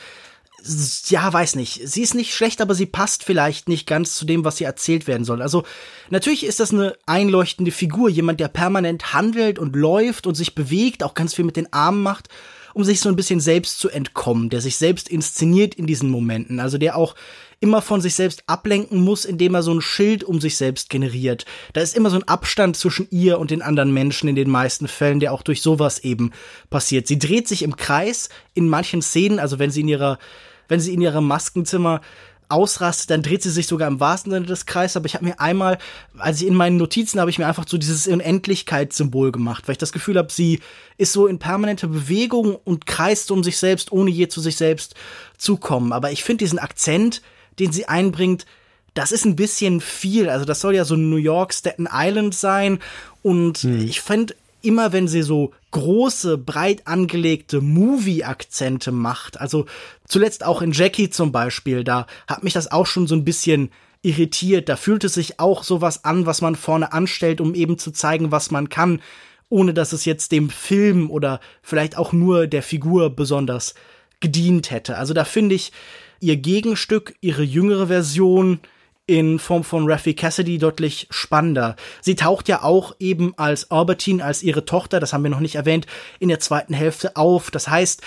ja, weiß nicht. Sie ist nicht schlecht, aber sie passt vielleicht nicht ganz zu dem, was sie erzählt werden soll. Also, natürlich ist das eine einleuchtende Figur, jemand, der permanent handelt und läuft und sich bewegt, auch ganz viel mit den Armen macht. um sich so ein bisschen selbst zu entkommen, der sich selbst inszeniert in diesen Momenten, also der auch immer von sich selbst ablenken muss, indem er so ein Schild um sich selbst generiert. Da ist immer so ein Abstand zwischen ihr und den anderen Menschen in den meisten Fällen, der auch durch sowas eben passiert. Sie dreht sich im Kreis in manchen Szenen, also wenn sie in ihrer, wenn sie in ihrem Maskenzimmer ausrastet, dann dreht sie sich sogar im wahrsten Sinne des Kreises. Aber ich habe mir einmal, als ich in meinen Notizen habe ich mir einfach so dieses Unendlichkeitssymbol gemacht, weil ich das Gefühl habe, sie ist so in permanenter Bewegung und kreist um sich selbst, ohne je zu sich selbst zu kommen. Aber ich finde diesen Akzent, den sie einbringt, das ist ein bisschen viel. Also das soll ja so New York, Staten Island sein. Und hm. ich finde immer, wenn sie so große, breit angelegte Movie-Akzente macht, also zuletzt auch in Jackie zum Beispiel, da hat mich das auch schon so ein bisschen irritiert. Da fühlt es sich auch sowas an, was man vorne anstellt, um eben zu zeigen, was man kann, ohne dass es jetzt dem Film oder vielleicht auch nur der Figur besonders gedient hätte. Also da finde ich, ihr Gegenstück, ihre jüngere Version in Form von Raffi Cassidy deutlich spannender. Sie taucht ja auch eben als Albertine, als ihre Tochter, das haben wir noch nicht erwähnt, in der zweiten Hälfte auf. Das heißt,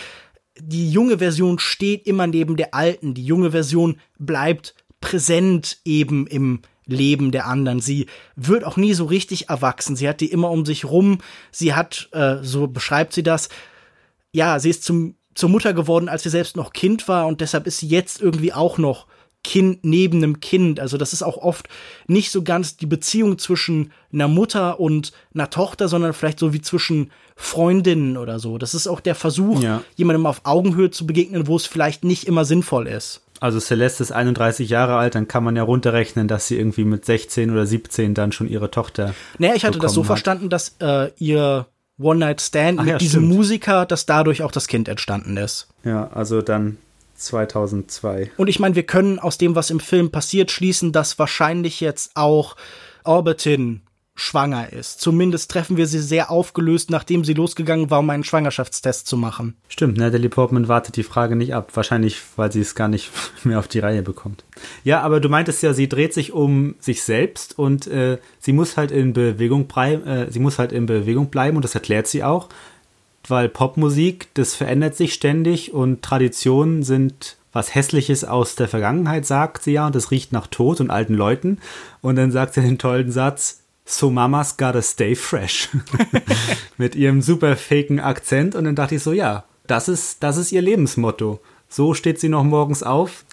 die junge Version steht immer neben der alten. Die junge Version bleibt präsent eben im Leben der anderen. Sie wird auch nie so richtig erwachsen. Sie hat die immer um sich rum. Sie hat, äh, so beschreibt sie das, ja, sie ist zum zur Mutter geworden, als sie selbst noch Kind war und deshalb ist sie jetzt irgendwie auch noch Kind neben einem Kind. Also das ist auch oft nicht so ganz die Beziehung zwischen einer Mutter und einer Tochter, sondern vielleicht so wie zwischen Freundinnen oder so. Das ist auch der Versuch, ja. jemandem auf Augenhöhe zu begegnen, wo es vielleicht nicht immer sinnvoll ist. Also Celeste ist 31 Jahre alt, dann kann man ja runterrechnen, dass sie irgendwie mit 16 oder 17 dann schon ihre Tochter. Naja, ich hatte das so hat. verstanden, dass äh, ihr One-Night-Stand mit ja, diesem stimmt. Musiker, dass dadurch auch das Kind entstanden ist. Ja, also dann 2002. Und ich meine, wir können aus dem, was im Film passiert, schließen, dass wahrscheinlich jetzt auch Orbitin schwanger ist. Zumindest treffen wir sie sehr aufgelöst, nachdem sie losgegangen war, um einen Schwangerschaftstest zu machen. Stimmt, Natalie Portman wartet die Frage nicht ab. Wahrscheinlich, weil sie es gar nicht mehr auf die Reihe bekommt. Ja, aber du meintest ja, sie dreht sich um sich selbst und äh, sie muss halt in Bewegung äh, sie muss halt in Bewegung bleiben und das erklärt sie auch, weil Popmusik, das verändert sich ständig und Traditionen sind was Hässliches aus der Vergangenheit, sagt sie ja, und das riecht nach Tod und alten Leuten. Und dann sagt sie den tollen Satz, So Mama's gotta stay fresh. Mit ihrem super faken Akzent. Und dann dachte ich so, ja, das ist, das ist ihr Lebensmotto. So steht sie noch morgens auf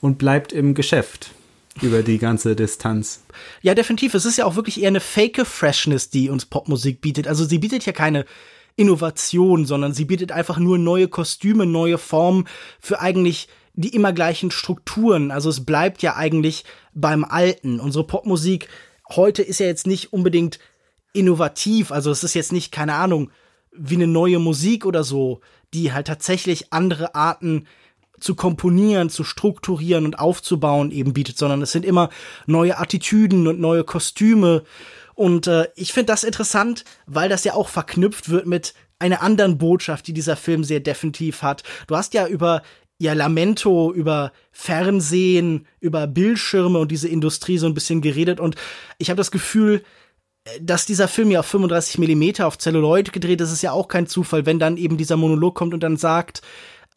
und bleibt im Geschäft über die ganze Distanz. Ja, definitiv. Es ist ja auch wirklich eher eine fake Freshness, die uns Popmusik bietet. Also sie bietet ja keine Innovation, sondern sie bietet einfach nur neue Kostüme, neue Formen für eigentlich die immer gleichen Strukturen. Also es bleibt ja eigentlich beim Alten. Unsere Popmusik heute ist ja jetzt nicht unbedingt innovativ. Also es ist jetzt nicht, keine Ahnung, wie eine neue Musik oder so, die halt tatsächlich andere Arten zu komponieren, zu strukturieren und aufzubauen eben bietet, sondern es sind immer neue Attitüden und neue Kostüme. Und äh, ich finde das interessant, weil das ja auch verknüpft wird mit einer anderen Botschaft, die dieser Film sehr definitiv hat. Du hast ja über ja Lamento über Fernsehen, über Bildschirme und diese Industrie so ein bisschen geredet und ich habe das Gefühl, dass dieser Film ja auf 35 Millimeter auf Celluloid gedreht ist, ist ja auch kein Zufall, wenn dann eben dieser Monolog kommt und dann sagt,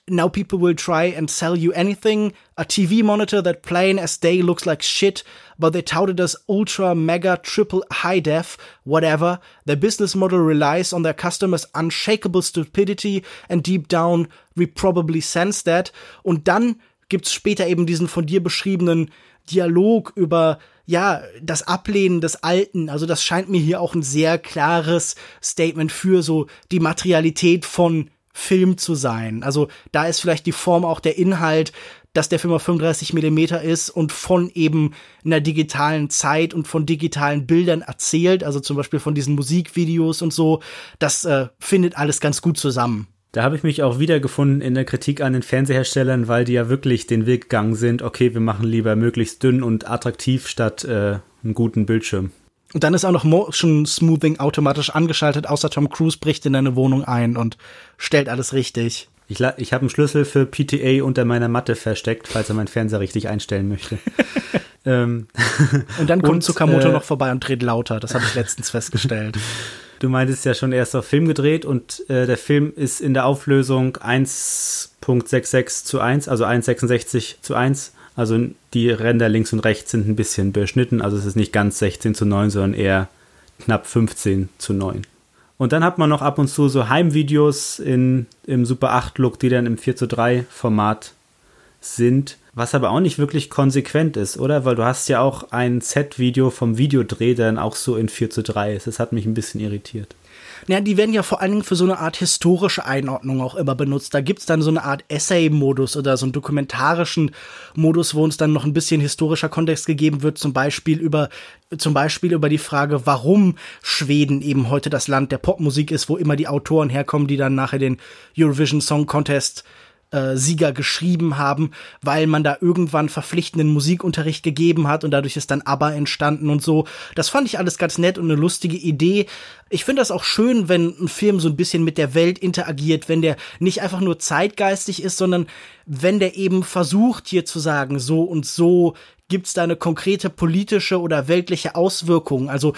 Now people will try and sell you anything. A TV monitor that plain as day looks like shit, but they tout it as ultra, mega, triple, high def, whatever. Their business model relies on their customers' unshakable stupidity and deep down we probably sense that. Und dann gibt's später eben diesen von dir beschriebenen Dialog über ja, das Ablehnen des Alten, also das scheint mir hier auch ein sehr klares Statement für so die Materialität von Film zu sein. Also da ist vielleicht die Form auch der Inhalt, dass der Film auf 35 Millimeter ist und von eben einer digitalen Zeit und von digitalen Bildern erzählt, also zum Beispiel von diesen Musikvideos und so. Das äh, findet alles ganz gut zusammen. Da habe ich mich auch wiedergefunden in der Kritik an den Fernseherstellern, weil die ja wirklich den Weg gegangen sind, okay, wir machen lieber möglichst dünn und attraktiv statt äh, einen guten Bildschirm. Und dann ist auch noch Motion Smoothing automatisch angeschaltet, außer Tom Cruise bricht in deine Wohnung ein und stellt alles richtig. Ich, ich habe einen Schlüssel für PTA unter meiner Matte versteckt, falls er meinen Fernseher richtig einstellen möchte. ähm, und dann kommt und, Tsukamoto äh, noch vorbei und dreht lauter. Das habe ich letztens festgestellt. Du meintest ja schon erst auf Film gedreht und äh, der Film ist in der Auflösung 1.66 zu 1, also 1,66 zu 1. Also die Ränder links und rechts sind ein bisschen beschnitten, also es ist nicht ganz 16 zu 9, sondern eher knapp 15 zu 9. Und dann hat man noch ab und zu so Heimvideos in, im Super 8-Look, die dann im 4 zu 3 Format sind. Was aber auch nicht wirklich konsequent ist, oder? Weil du hast ja auch ein Set-Video vom Videodreh, dann auch so in 4 zu 3 ist. Das hat mich ein bisschen irritiert. Ja, die werden ja vor allen Dingen für so eine Art historische Einordnung auch immer benutzt. Da gibt's dann so eine Art Essay-Modus oder so einen dokumentarischen Modus, wo uns dann noch ein bisschen historischer Kontext gegeben wird, zum Beispiel über, zum Beispiel über die Frage, warum Schweden eben heute das Land der Popmusik ist, wo immer die Autoren herkommen, die dann nachher den Eurovision Song Contest äh, Sieger geschrieben haben, weil man da irgendwann verpflichtenden Musikunterricht gegeben hat und dadurch ist dann ABBA entstanden und so. Das fand ich alles ganz nett und eine lustige Idee. Ich finde das auch schön, wenn ein Film so ein bisschen mit der Welt interagiert, wenn der nicht einfach nur zeitgeistig ist, sondern wenn der eben versucht hier zu sagen, so und so gibt's da eine konkrete politische oder weltliche Auswirkung. Also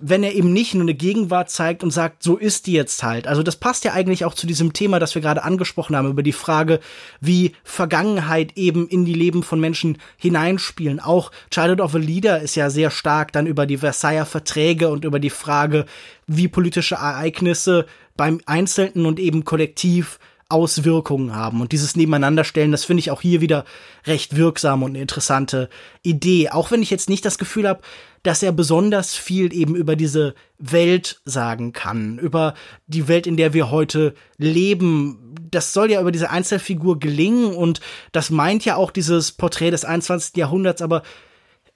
wenn er eben nicht nur eine Gegenwart zeigt und sagt, so ist die jetzt halt. Also das passt ja eigentlich auch zu diesem Thema, das wir gerade angesprochen haben, über die Frage, wie Vergangenheit eben in die Leben von Menschen hineinspielen. Auch Childhood of a Leader ist ja sehr stark dann über die Versailler Verträge und über die Frage, wie politische Ereignisse beim Einzelnen und eben kollektiv Auswirkungen haben. Und dieses Nebeneinanderstellen, das finde ich auch hier wieder recht wirksam und eine interessante Idee. Auch wenn ich jetzt nicht das Gefühl habe, dass er besonders viel eben über diese Welt sagen kann, über die Welt, in der wir heute leben. Das soll ja über diese Einzelfigur gelingen und das meint ja auch dieses Porträt des 21. Jahrhunderts, aber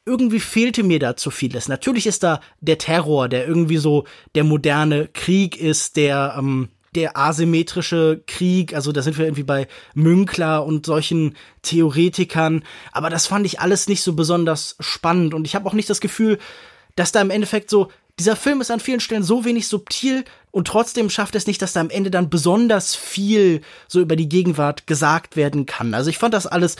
irgendwie fehlte mir da zu vieles. Natürlich ist da der Terror, der irgendwie so der moderne Krieg ist, der ähm, der asymmetrische Krieg, also da sind wir irgendwie bei Münkler und solchen Theoretikern, aber das fand ich alles nicht so besonders spannend und ich habe auch nicht das Gefühl, dass da im Endeffekt so dieser Film ist an vielen Stellen so wenig subtil und trotzdem schafft es nicht, dass da am Ende dann besonders viel so über die Gegenwart gesagt werden kann. Also ich fand das alles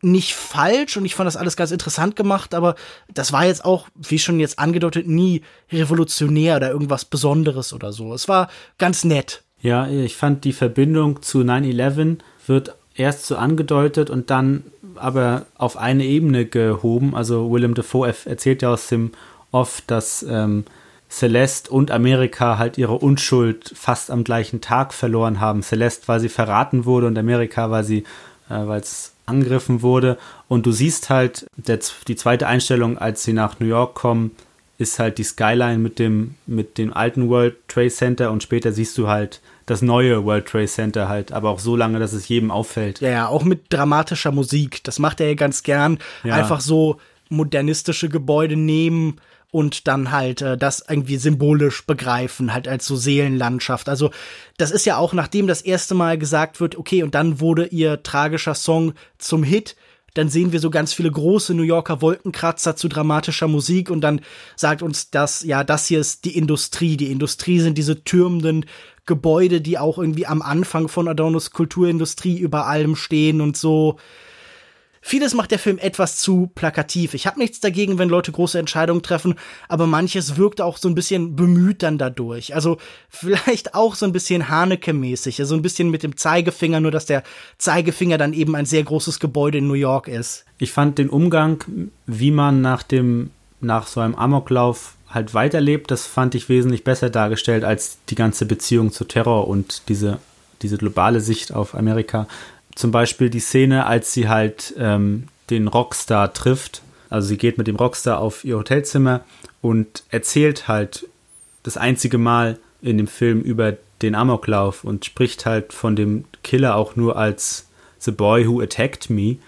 nicht falsch und ich fand das alles ganz interessant gemacht, aber das war jetzt auch, wie schon jetzt angedeutet, nie revolutionär oder irgendwas Besonderes oder so. Es war ganz nett. Ja, ich fand die Verbindung zu 9-11 wird erst so angedeutet und dann aber auf eine Ebene gehoben. Also Willem Dafoe erzählt ja aus dem Off, dass ähm, Celeste und Amerika halt ihre Unschuld fast am gleichen Tag verloren haben. Celeste, weil sie verraten wurde und Amerika, weil sie, äh, weil es angegriffen wurde. Und du siehst halt der, die zweite Einstellung, als sie nach New York kommen, ist halt die Skyline mit dem, mit dem alten World Trade Center und später siehst du halt das neue World Trade Center halt, aber auch so lange, dass es jedem auffällt. Ja, ja, auch mit dramatischer Musik. Das macht er ja ganz gern. Ja. Einfach so modernistische Gebäude nehmen und dann halt äh, das irgendwie symbolisch begreifen, halt als so Seelenlandschaft. Also das ist ja auch, nachdem das erste Mal gesagt wird, okay, und dann wurde ihr tragischer Song zum Hit, dann sehen wir so ganz viele große New Yorker Wolkenkratzer zu dramatischer Musik und dann sagt uns das, ja, das hier ist die Industrie. Die Industrie sind diese türmenden Gebäude, die auch irgendwie am Anfang von Adornos Kulturindustrie über allem stehen und so. Vieles macht der Film etwas zu plakativ. Ich habe nichts dagegen, wenn Leute große Entscheidungen treffen, aber manches wirkt auch so ein bisschen bemüht dann dadurch. Also vielleicht auch so ein bisschen Haneke-mäßig, so also ein bisschen mit dem Zeigefinger, nur dass der Zeigefinger dann eben ein sehr großes Gebäude in New York ist. Ich fand den Umgang, wie man nach dem nach so einem Amoklauf halt weiterlebt, das fand ich wesentlich besser dargestellt als die ganze Beziehung zu Terror und diese, diese globale Sicht auf Amerika zum Beispiel die Szene, als sie halt ähm, den Rockstar trifft. Also sie geht mit dem Rockstar auf ihr Hotelzimmer und erzählt halt das einzige Mal in dem Film über den Amoklauf und spricht halt von dem Killer auch nur als The Boy Who Attacked Me.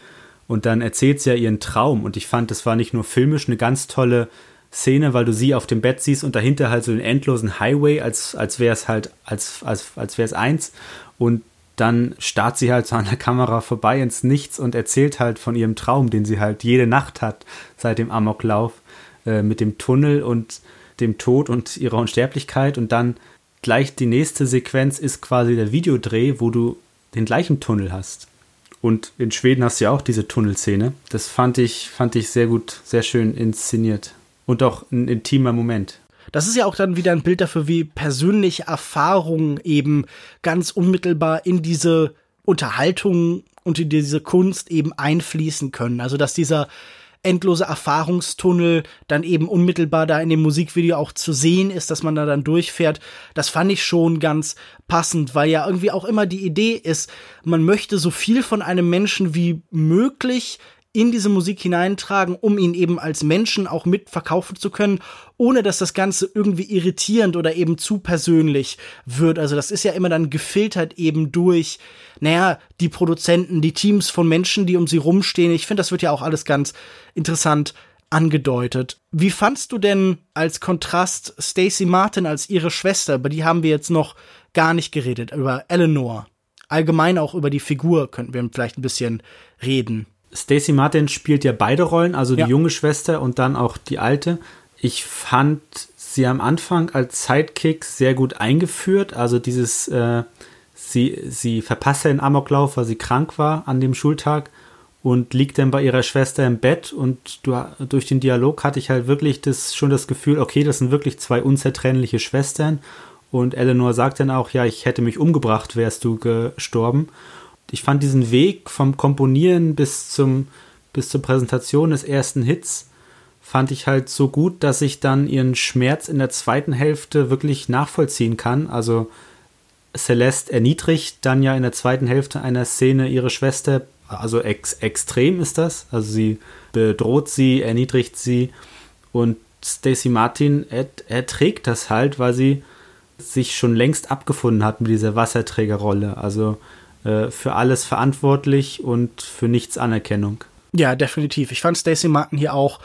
Und dann erzählt sie ja ihren Traum. Und ich fand, das war nicht nur filmisch eine ganz tolle Szene, weil du sie auf dem Bett siehst und dahinter halt so den endlosen Highway, als, als wäre es halt, als, als, als wäre es eins. Und dann starrt sie halt so an der Kamera vorbei ins Nichts und erzählt halt von ihrem Traum, den sie halt jede Nacht hat seit dem Amoklauf äh, mit dem Tunnel und dem Tod und ihrer Unsterblichkeit und dann gleich die nächste Sequenz ist quasi der Videodreh, wo du den gleichen Tunnel hast. Und in Schweden hast du ja auch diese Tunnelszene. Das fand ich, fand ich sehr gut, sehr schön inszeniert. Und auch ein intimer Moment. Das ist ja auch dann wieder ein Bild dafür, wie persönliche Erfahrungen eben ganz unmittelbar in diese Unterhaltung und in diese Kunst eben einfließen können. Also dass dieser endlose Erfahrungstunnel dann eben unmittelbar da in dem Musikvideo auch zu sehen ist, dass man da dann durchfährt. Das fand ich schon ganz passend, weil ja irgendwie auch immer die Idee ist, man möchte so viel von einem Menschen wie möglich in diese Musik hineintragen, um ihn eben als Menschen auch mit verkaufen zu können, ohne dass das Ganze irgendwie irritierend oder eben zu persönlich wird. Also das ist ja immer dann gefiltert eben durch, naja, die Produzenten, die Teams von Menschen, die um sie rumstehen. Ich finde, das wird ja auch alles ganz interessant angedeutet. Wie fandst du denn als Kontrast Stacey Martin als ihre Schwester? Über die haben wir jetzt noch gar nicht geredet, über Eleanor. Allgemein auch über die Figur könnten wir vielleicht ein bisschen reden. Stacey Martin spielt ja beide Rollen, also die ja. junge Schwester und dann auch die alte. Ich fand sie am Anfang als Sidekick sehr gut eingeführt. Also dieses, äh, sie, sie verpasst ja den Amoklauf, weil sie krank war an dem Schultag und liegt dann bei ihrer Schwester im Bett und du, durch den Dialog hatte ich halt wirklich das, schon das Gefühl, okay, das sind wirklich zwei unzertrennliche Schwestern. Und Eleanor sagt dann auch, ja, ich hätte mich umgebracht, wärst du gestorben ich fand diesen Weg vom Komponieren bis zum bis zur Präsentation des ersten Hits fand ich halt so gut, dass ich dann ihren Schmerz in der zweiten Hälfte wirklich nachvollziehen kann. Also Celeste erniedrigt dann ja in der zweiten Hälfte einer Szene ihre Schwester, also ex extrem ist das. Also sie bedroht sie, erniedrigt sie und Stacey Martin erträgt das halt, weil sie sich schon längst abgefunden hat mit dieser Wasserträgerrolle. Also äh, für alles verantwortlich und für nichts Anerkennung. Ja, definitiv. Ich fand Stacey Martin hier auch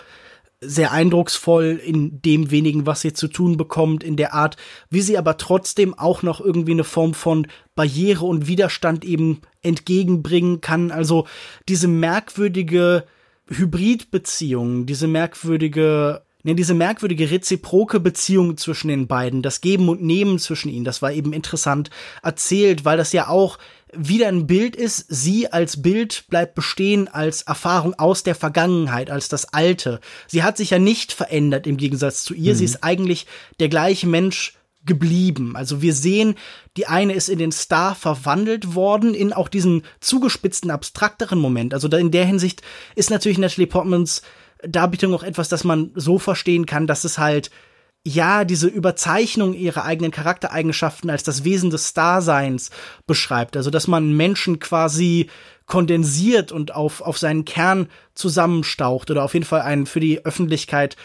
sehr eindrucksvoll in dem wenigen, was sie zu tun bekommt, in der Art, wie sie aber trotzdem auch noch irgendwie eine Form von Barriere und Widerstand eben entgegenbringen kann. Also diese merkwürdige Hybridbeziehung, diese merkwürdige ne, diese merkwürdige reziproke Beziehung zwischen den beiden, das Geben und Nehmen zwischen ihnen, das war eben interessant erzählt, weil das ja auch wieder ein Bild ist, sie als Bild bleibt bestehen als Erfahrung aus der Vergangenheit, als das Alte. Sie hat sich ja nicht verändert im Gegensatz zu ihr. Mhm. Sie ist eigentlich der gleiche Mensch geblieben. Also wir sehen, die eine ist in den Star verwandelt worden, in auch diesen zugespitzten, abstrakteren Moment. Also in der Hinsicht ist natürlich Natalie Portmans Darbietung auch etwas, das man so verstehen kann, dass es halt ja, diese Überzeichnung ihrer eigenen Charaktereigenschaften als das Wesen des Starseins beschreibt. Also, dass man Menschen quasi kondensiert und auf, auf seinen Kern zusammenstaucht oder auf jeden Fall einen für die Öffentlichkeit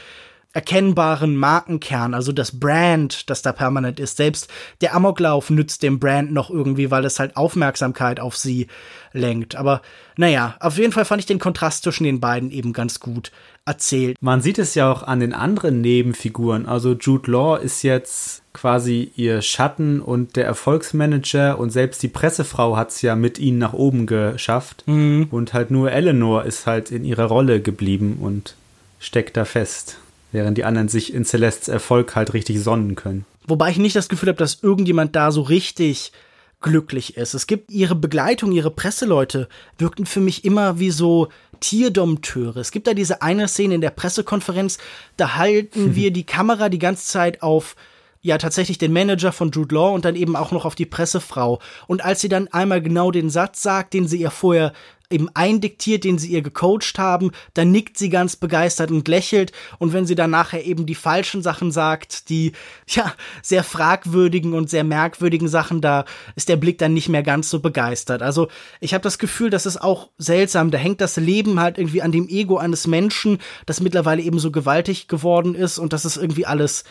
erkennbaren Markenkern, also das Brand, das da permanent ist. Selbst der Amoklauf nützt dem Brand noch irgendwie, weil es halt Aufmerksamkeit auf sie lenkt. Aber naja, auf jeden Fall fand ich den Kontrast zwischen den beiden eben ganz gut erzählt. Man sieht es ja auch an den anderen Nebenfiguren. Also Jude Law ist jetzt quasi ihr Schatten und der Erfolgsmanager und selbst die Pressefrau hat es ja mit ihnen nach oben geschafft. Mhm. Und halt nur Eleanor ist halt in ihrer Rolle geblieben und steckt da fest während die anderen sich in Celestes Erfolg halt richtig sonnen können. Wobei ich nicht das Gefühl habe, dass irgendjemand da so richtig glücklich ist. Es gibt ihre Begleitung, ihre Presseleute wirkten für mich immer wie so Tierdompteure. Es gibt da diese eine Szene in der Pressekonferenz, da halten wir die Kamera die ganze Zeit auf ja tatsächlich den Manager von Jude Law und dann eben auch noch auf die Pressefrau. Und als sie dann einmal genau den Satz sagt, den sie ihr vorher eben eindiktiert, den sie ihr gecoacht haben, dann nickt sie ganz begeistert und lächelt und wenn sie dann nachher eben die falschen Sachen sagt, die ja sehr fragwürdigen und sehr merkwürdigen Sachen, da ist der Blick dann nicht mehr ganz so begeistert. Also ich habe das Gefühl, das ist auch seltsam, da hängt das Leben halt irgendwie an dem Ego eines Menschen, das mittlerweile eben so gewaltig geworden ist und das ist irgendwie alles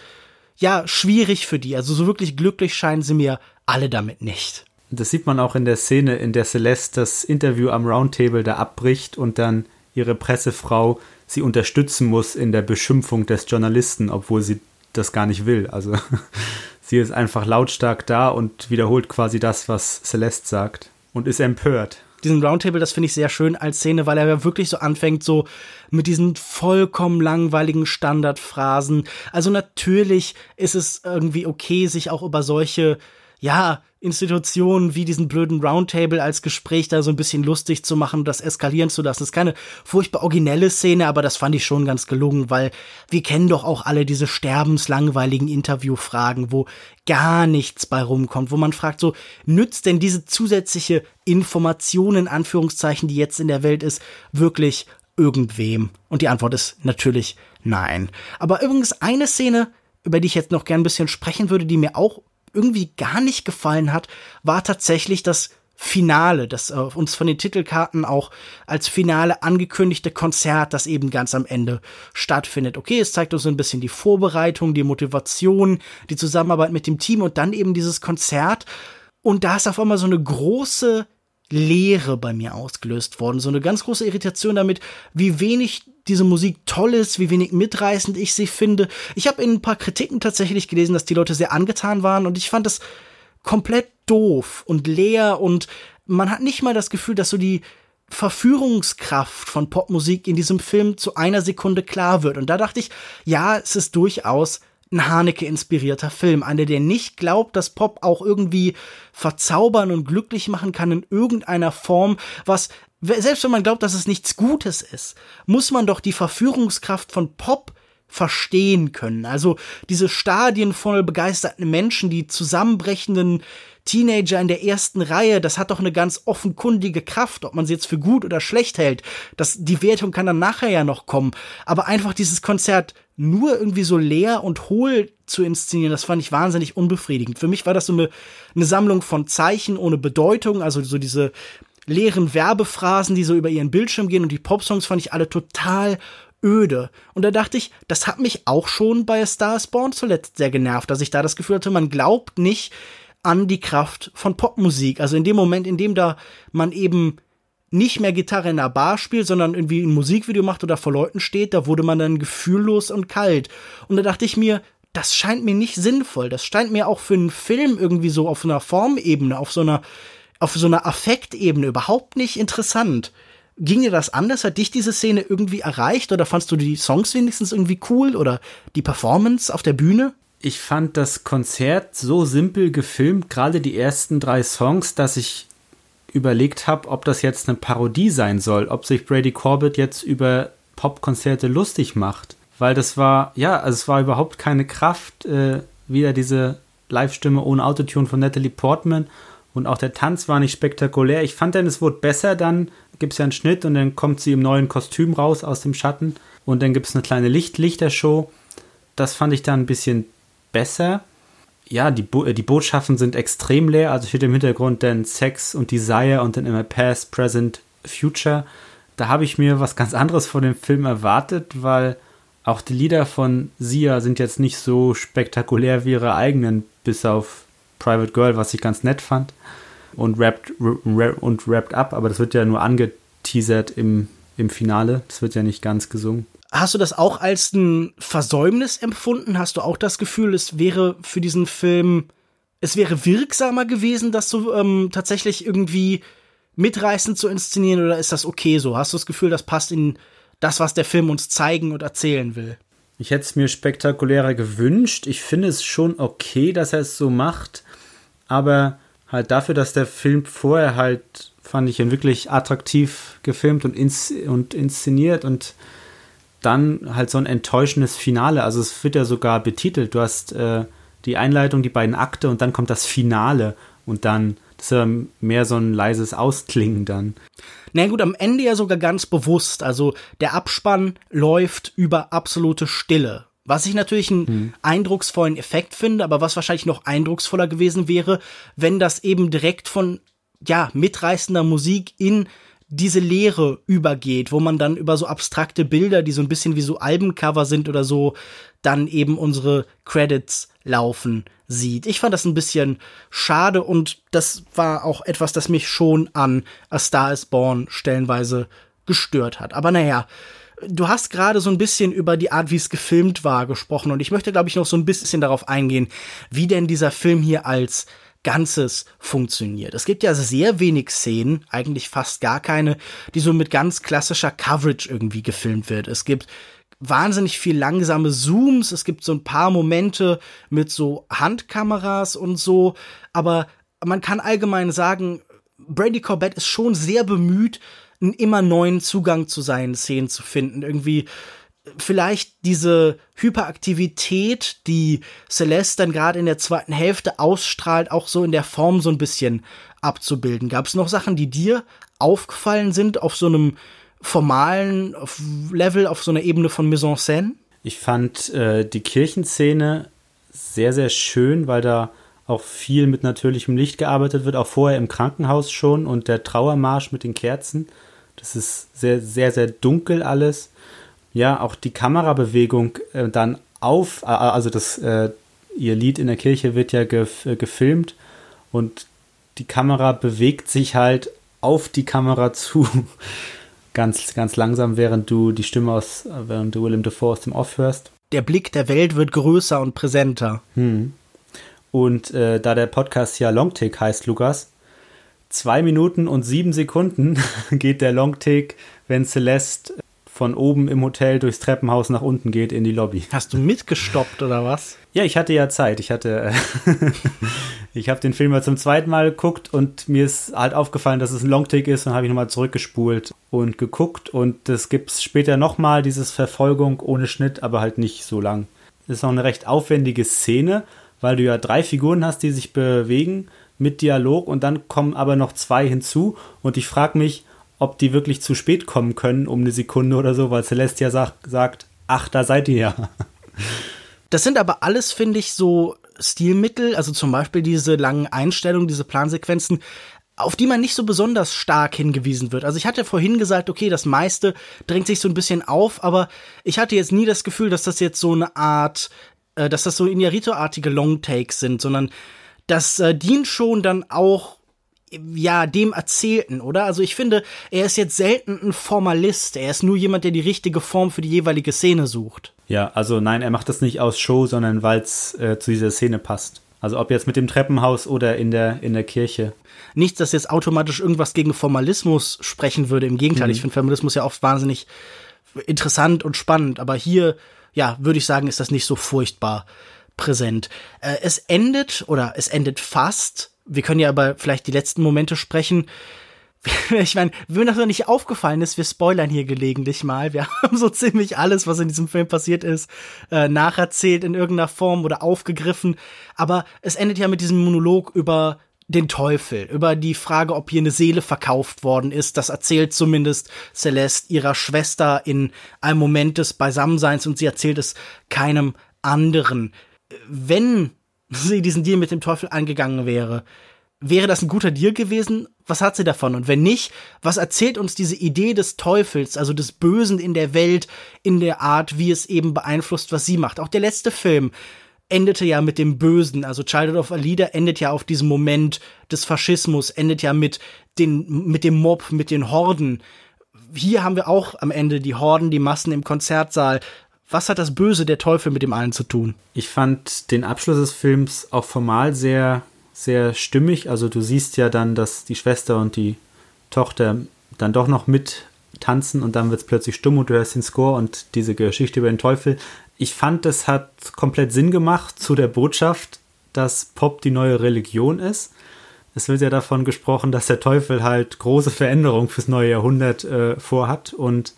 ja schwierig für die. Also so wirklich glücklich scheinen sie mir alle damit nicht. Das sieht man auch in der Szene, in der Celeste das Interview am Roundtable da abbricht und dann ihre Pressefrau sie unterstützen muss in der Beschimpfung des Journalisten, obwohl sie das gar nicht will. Also sie ist einfach lautstark da und wiederholt quasi das, was Celeste sagt und ist empört. Diesen Roundtable, das finde ich sehr schön als Szene, weil er ja wirklich so anfängt, so mit diesen vollkommen langweiligen Standardphrasen. Also natürlich ist es irgendwie okay, sich auch über solche ja, Institutionen wie diesen blöden Roundtable als Gespräch da so ein bisschen lustig zu machen, das eskalieren zu lassen. Das ist keine furchtbar originelle Szene, aber das fand ich schon ganz gelungen, weil wir kennen doch auch alle diese sterbenslangweiligen Interviewfragen, wo gar nichts bei rumkommt, wo man fragt so, nützt denn diese zusätzliche Information in Anführungszeichen, die jetzt in der Welt ist, wirklich irgendwem? Und die Antwort ist natürlich nein. Aber übrigens eine Szene, über die ich jetzt noch gern ein bisschen sprechen würde, die mir auch irgendwie gar nicht gefallen hat, war tatsächlich das Finale, das äh, uns von den Titelkarten auch als Finale angekündigte Konzert, das eben ganz am Ende stattfindet. Okay, es zeigt uns so ein bisschen die Vorbereitung, die Motivation, die Zusammenarbeit mit dem Team und dann eben dieses Konzert. Und da ist auf einmal so eine große Leere bei mir ausgelöst worden. So eine ganz große Irritation damit, wie wenig diese Musik toll ist, wie wenig mitreißend ich sie finde. Ich habe in ein paar Kritiken tatsächlich gelesen, dass die Leute sehr angetan waren und ich fand das komplett doof und leer und man hat nicht mal das Gefühl, dass so die Verführungskraft von Popmusik in diesem Film zu einer Sekunde klar wird. Und da dachte ich, ja, es ist durchaus ein Haneke-inspirierter Film. Einer, der nicht glaubt, dass Pop auch irgendwie verzaubern und glücklich machen kann in irgendeiner Form, was, selbst wenn man glaubt, dass es nichts Gutes ist, muss man doch die Verführungskraft von Pop verstehen können. Also diese Stadien voll begeisterten Menschen, die zusammenbrechenden Teenager in der ersten Reihe, das hat doch eine ganz offenkundige Kraft, ob man sie jetzt für gut oder schlecht hält. Das, die Wertung kann dann nachher ja noch kommen. Aber einfach dieses Konzert nur irgendwie so leer und hohl zu inszenieren, das fand ich wahnsinnig unbefriedigend. Für mich war das so eine, eine Sammlung von Zeichen ohne Bedeutung, also so diese leeren Werbephrasen, die so über ihren Bildschirm gehen und die Popsongs fand ich alle total öde. Und da dachte ich, das hat mich auch schon bei Star Born zuletzt sehr genervt, dass ich da das Gefühl hatte, man glaubt nicht, an die Kraft von Popmusik. Also in dem Moment, in dem da man eben nicht mehr Gitarre in einer Bar spielt, sondern irgendwie ein Musikvideo macht oder vor Leuten steht, da wurde man dann gefühllos und kalt. Und da dachte ich mir, das scheint mir nicht sinnvoll. Das scheint mir auch für einen Film irgendwie so auf einer Formebene, auf so einer, auf so einer Affektebene überhaupt nicht interessant. Ging dir das anders? Hat dich diese Szene irgendwie erreicht oder fandst du die Songs wenigstens irgendwie cool oder die Performance auf der Bühne? ich fand das Konzert so simpel gefilmt, gerade die ersten drei Songs, dass ich überlegt habe, ob das jetzt eine Parodie sein soll, ob sich Brady Corbett jetzt über Popkonzerte lustig macht. Weil das war, ja, also es war überhaupt keine Kraft, äh, wieder diese Live-Stimme ohne Autotune von Natalie Portman und auch der Tanz war nicht spektakulär. Ich fand dann, es wurde besser, dann gibt es ja einen Schnitt und dann kommt sie im neuen Kostüm raus aus dem Schatten und dann gibt es eine kleine Licht-Lichtershow. Das fand ich dann ein bisschen besser. Ja, die, Bo äh, die Botschaften sind extrem leer. Also steht im Hintergrund dann Sex und Desire und dann immer Past, Present, Future. Da habe ich mir was ganz anderes von dem Film erwartet, weil auch die Lieder von Sia sind jetzt nicht so spektakulär wie ihre eigenen, bis auf Private Girl, was ich ganz nett fand. Und Wrapped, und wrapped Up, aber das wird ja nur angeteasert im, im Finale. Das wird ja nicht ganz gesungen. Hast du das auch als ein Versäumnis empfunden? Hast du auch das Gefühl, es wäre für diesen Film, es wäre wirksamer gewesen, das so ähm, tatsächlich irgendwie mitreißend zu inszenieren oder ist das okay so? Hast du das Gefühl, das passt in das, was der Film uns zeigen und erzählen will? Ich hätte es mir spektakulärer gewünscht. Ich finde es schon okay, dass er es so macht, aber halt dafür, dass der Film vorher halt, fand ich ihn wirklich attraktiv gefilmt und, ins und inszeniert und dann halt so ein enttäuschendes Finale. Also es wird ja sogar betitelt. Du hast äh, die Einleitung, die beiden Akte und dann kommt das Finale und dann das ist ja mehr so ein leises Ausklingen dann. Na gut, am Ende ja sogar ganz bewusst. Also der Abspann läuft über absolute Stille. Was ich natürlich einen hm. eindrucksvollen Effekt finde, aber was wahrscheinlich noch eindrucksvoller gewesen wäre, wenn das eben direkt von ja mitreißender Musik in diese Leere übergeht, wo man dann über so abstrakte Bilder, die so ein bisschen wie so Albencover sind oder so, dann eben unsere Credits laufen sieht. Ich fand das ein bisschen schade und das war auch etwas, das mich schon an A Star is Born stellenweise gestört hat. Aber naja, du hast gerade so ein bisschen über die Art, wie es gefilmt war, gesprochen und ich möchte, glaube ich, noch so ein bisschen darauf eingehen, wie denn dieser Film hier als Ganzes funktioniert. Es gibt ja sehr wenig Szenen, eigentlich fast gar keine, die so mit ganz klassischer Coverage irgendwie gefilmt wird. Es gibt wahnsinnig viel langsame Zooms. Es gibt so ein paar Momente mit so Handkameras und so. Aber man kann allgemein sagen, Brady Corbett ist schon sehr bemüht, einen immer neuen Zugang zu seinen Szenen zu finden. Irgendwie vielleicht diese Hyperaktivität, die Celeste dann gerade in der zweiten Hälfte ausstrahlt, auch so in der Form so ein bisschen abzubilden. Gab es noch Sachen, die dir aufgefallen sind auf so einem formalen Level, auf so einer Ebene von Mise en scène? Ich fand äh, die Kirchenszene sehr, sehr schön, weil da auch viel mit natürlichem Licht gearbeitet wird, auch vorher im Krankenhaus schon und der Trauermarsch mit den Kerzen. Das ist sehr, sehr, sehr dunkel alles. Ja, auch die Kamerabewegung äh, dann auf, äh, also das, äh, ihr Lied in der Kirche wird ja gef äh, gefilmt und die Kamera bewegt sich halt auf die Kamera zu. ganz, ganz langsam, während du die Stimme aus, während du Willem Dafoe aus dem Off hörst. Der Blick der Welt wird größer und präsenter. Hm. Und äh, da der Podcast ja Longtake heißt, Lukas, zwei Minuten und sieben Sekunden geht der Longtake, wenn Celeste von oben im Hotel durchs Treppenhaus nach unten geht in die Lobby. Hast du mitgestoppt oder was? Ja, ich hatte ja Zeit. Ich hatte, ich habe den Film mal zum zweiten Mal geguckt und mir ist halt aufgefallen, dass es ein Longtake ist und habe ich nochmal zurückgespult und geguckt und es gibt später nochmal dieses Verfolgung ohne Schnitt, aber halt nicht so lang. Das ist auch eine recht aufwendige Szene, weil du ja drei Figuren hast, die sich bewegen mit Dialog und dann kommen aber noch zwei hinzu und ich frage mich, ob die wirklich zu spät kommen können, um eine Sekunde oder so, weil Celestia sagt, sagt ach, da seid ihr ja. Das sind aber alles, finde ich, so Stilmittel, also zum Beispiel diese langen Einstellungen, diese Plansequenzen, auf die man nicht so besonders stark hingewiesen wird. Also ich hatte vorhin gesagt, okay, das meiste drängt sich so ein bisschen auf, aber ich hatte jetzt nie das Gefühl, dass das jetzt so eine Art, äh, dass das so Inarito-artige Longtakes sind, sondern das äh, dient schon dann auch ja, dem Erzählten, oder? Also ich finde, er ist jetzt selten ein Formalist. Er ist nur jemand, der die richtige Form für die jeweilige Szene sucht. Ja, also nein, er macht das nicht aus Show, sondern weil es äh, zu dieser Szene passt. Also ob jetzt mit dem Treppenhaus oder in der, in der Kirche. Nichts, dass jetzt automatisch irgendwas gegen Formalismus sprechen würde. Im Gegenteil, mhm. ich finde Formalismus ja oft wahnsinnig interessant und spannend. Aber hier, ja, würde ich sagen, ist das nicht so furchtbar präsent. Äh, es endet, oder es endet fast wir können ja aber vielleicht die letzten Momente sprechen. Ich meine, wenn das noch nicht aufgefallen ist, wir spoilern hier gelegentlich mal. Wir haben so ziemlich alles, was in diesem Film passiert ist, äh, nacherzählt in irgendeiner Form oder aufgegriffen. Aber es endet ja mit diesem Monolog über den Teufel, über die Frage, ob hier eine Seele verkauft worden ist. Das erzählt zumindest Celeste ihrer Schwester in einem Moment des Beisammenseins und sie erzählt es keinem anderen. Wenn sie diesen Deal mit dem Teufel angegangen wäre, wäre das ein guter Deal gewesen? Was hat sie davon? Und wenn nicht, was erzählt uns diese Idee des Teufels, also des Bösen in der Welt, in der Art, wie es eben beeinflusst, was sie macht? Auch der letzte Film endete ja mit dem Bösen, also Childhood of Alida endet ja auf diesem Moment des Faschismus, endet ja mit den, mit dem Mob, mit den Horden. Hier haben wir auch am Ende die Horden, die Massen im Konzertsaal. Was hat das Böse der Teufel mit dem allen zu tun? Ich fand den Abschluss des Films auch formal sehr, sehr stimmig. Also du siehst ja dann, dass die Schwester und die Tochter dann doch noch mit tanzen und dann wird es plötzlich stumm und du hörst den Score und diese Geschichte über den Teufel. Ich fand, das hat komplett Sinn gemacht zu der Botschaft, dass Pop die neue Religion ist. Es wird ja davon gesprochen, dass der Teufel halt große Veränderungen fürs neue Jahrhundert äh, vorhat und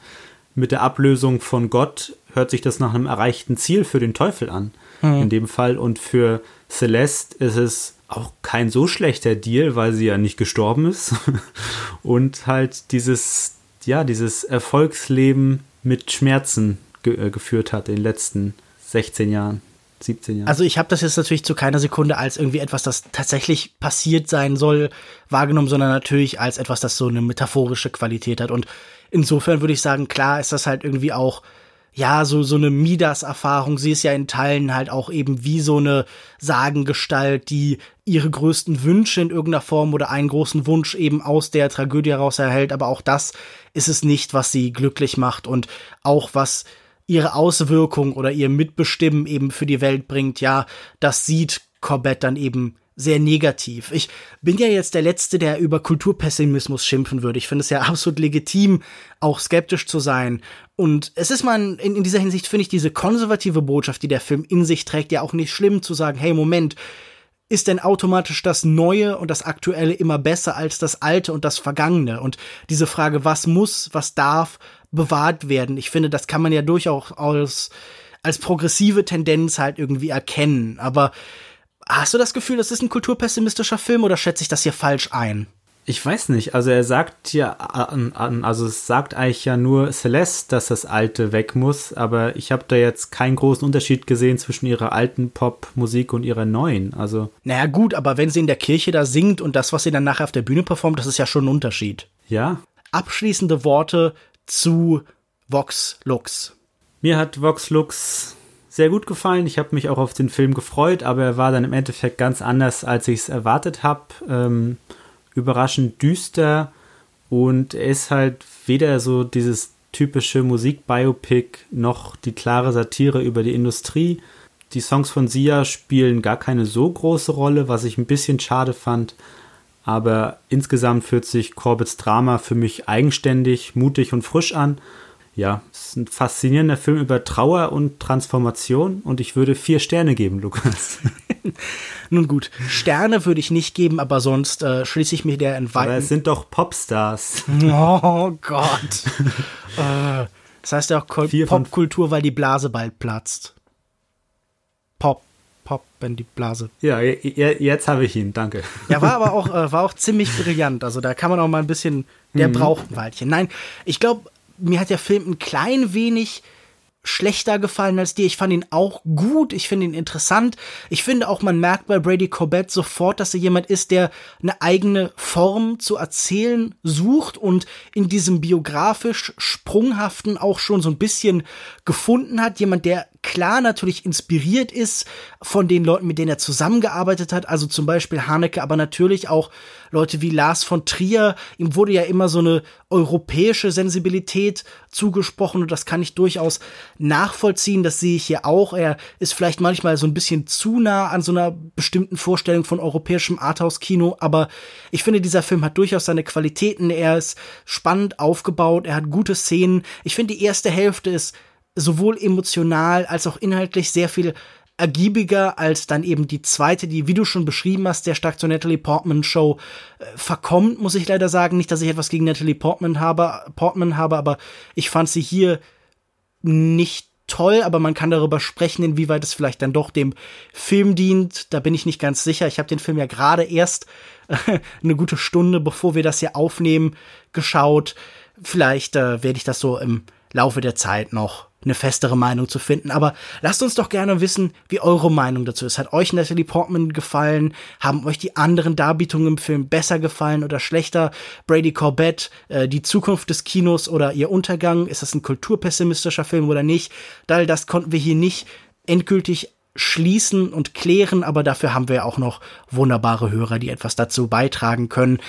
mit der Ablösung von Gott hört sich das nach einem erreichten Ziel für den Teufel an. Mhm. In dem Fall. Und für Celeste ist es auch kein so schlechter Deal, weil sie ja nicht gestorben ist. und halt dieses, ja, dieses Erfolgsleben mit Schmerzen ge äh, geführt hat in den letzten 16 Jahren. 17 Jahren. Also ich habe das jetzt natürlich zu keiner Sekunde als irgendwie etwas, das tatsächlich passiert sein soll, wahrgenommen, sondern natürlich als etwas, das so eine metaphorische Qualität hat. Und insofern würde ich sagen, klar ist das halt irgendwie auch ja, so, so eine Midas-Erfahrung. Sie ist ja in Teilen halt auch eben wie so eine Sagengestalt, die ihre größten Wünsche in irgendeiner Form oder einen großen Wunsch eben aus der Tragödie heraus erhält. Aber auch das ist es nicht, was sie glücklich macht und auch was ihre Auswirkung oder ihr Mitbestimmen eben für die Welt bringt. Ja, das sieht Corbett dann eben sehr negativ. Ich bin ja jetzt der Letzte, der über Kulturpessimismus schimpfen würde. Ich finde es ja absolut legitim, auch skeptisch zu sein. Und es ist mal in, in dieser Hinsicht, finde ich, diese konservative Botschaft, die der Film in sich trägt, ja auch nicht schlimm zu sagen, hey, Moment, ist denn automatisch das Neue und das Aktuelle immer besser als das Alte und das Vergangene? Und diese Frage, was muss, was darf bewahrt werden? Ich finde, das kann man ja durchaus als, als progressive Tendenz halt irgendwie erkennen. Aber Hast du das Gefühl, das ist ein kulturpessimistischer Film oder schätze ich das hier falsch ein? Ich weiß nicht. Also er sagt ja, also es sagt eigentlich ja nur Celeste, dass das Alte weg muss, aber ich habe da jetzt keinen großen Unterschied gesehen zwischen ihrer alten Popmusik und ihrer neuen. Also. Naja, gut, aber wenn sie in der Kirche da singt und das, was sie dann nachher auf der Bühne performt, das ist ja schon ein Unterschied. Ja. Abschließende Worte zu Vox Lux. Mir hat Vox Lux sehr gut gefallen. Ich habe mich auch auf den Film gefreut, aber er war dann im Endeffekt ganz anders, als ich es erwartet habe. Ähm, überraschend düster und er ist halt weder so dieses typische Musikbiopic noch die klare Satire über die Industrie. Die Songs von Sia spielen gar keine so große Rolle, was ich ein bisschen schade fand. Aber insgesamt fühlt sich Corbetts Drama für mich eigenständig, mutig und frisch an ja, es ist ein faszinierender Film über Trauer und Transformation und ich würde vier Sterne geben, Lukas. Nun gut, Sterne würde ich nicht geben, aber sonst äh, schließe ich mir der in Aber es sind doch Popstars. Oh Gott. äh, das heißt ja auch Popkultur, weil die Blase bald platzt. Pop. Pop, wenn die Blase. Ja, jetzt habe ich ihn, danke. Ja, war aber auch, äh, war auch ziemlich brillant. Also da kann man auch mal ein bisschen, der mhm. braucht ein Weilchen. Nein, ich glaube, mir hat der Film ein klein wenig schlechter gefallen als dir. Ich fand ihn auch gut, ich finde ihn interessant. Ich finde auch, man merkt bei Brady Corbett sofort, dass er jemand ist, der eine eigene Form zu erzählen sucht und in diesem biografisch sprunghaften auch schon so ein bisschen gefunden hat. Jemand, der klar natürlich inspiriert ist von den Leuten, mit denen er zusammengearbeitet hat, also zum Beispiel Haneke, aber natürlich auch Leute wie Lars von Trier. Ihm wurde ja immer so eine europäische Sensibilität zugesprochen und das kann ich durchaus nachvollziehen. Das sehe ich hier auch. Er ist vielleicht manchmal so ein bisschen zu nah an so einer bestimmten Vorstellung von europäischem Arthouse-Kino, aber ich finde, dieser Film hat durchaus seine Qualitäten. Er ist spannend aufgebaut, er hat gute Szenen. Ich finde, die erste Hälfte ist sowohl emotional als auch inhaltlich sehr viel ergiebiger als dann eben die zweite, die, wie du schon beschrieben hast, der stark zur Natalie Portman Show äh, verkommt, muss ich leider sagen. Nicht, dass ich etwas gegen Natalie Portman habe, Portman habe, aber ich fand sie hier nicht toll, aber man kann darüber sprechen, inwieweit es vielleicht dann doch dem Film dient. Da bin ich nicht ganz sicher. Ich habe den Film ja gerade erst äh, eine gute Stunde, bevor wir das hier aufnehmen, geschaut. Vielleicht äh, werde ich das so im Laufe der Zeit noch eine festere Meinung zu finden. Aber lasst uns doch gerne wissen, wie eure Meinung dazu ist. Hat euch Natalie Portman gefallen? Haben euch die anderen Darbietungen im Film besser gefallen oder schlechter? Brady Corbett, äh, die Zukunft des Kinos oder ihr Untergang? Ist das ein kulturpessimistischer Film oder nicht? All das konnten wir hier nicht endgültig schließen und klären, aber dafür haben wir auch noch wunderbare Hörer, die etwas dazu beitragen können.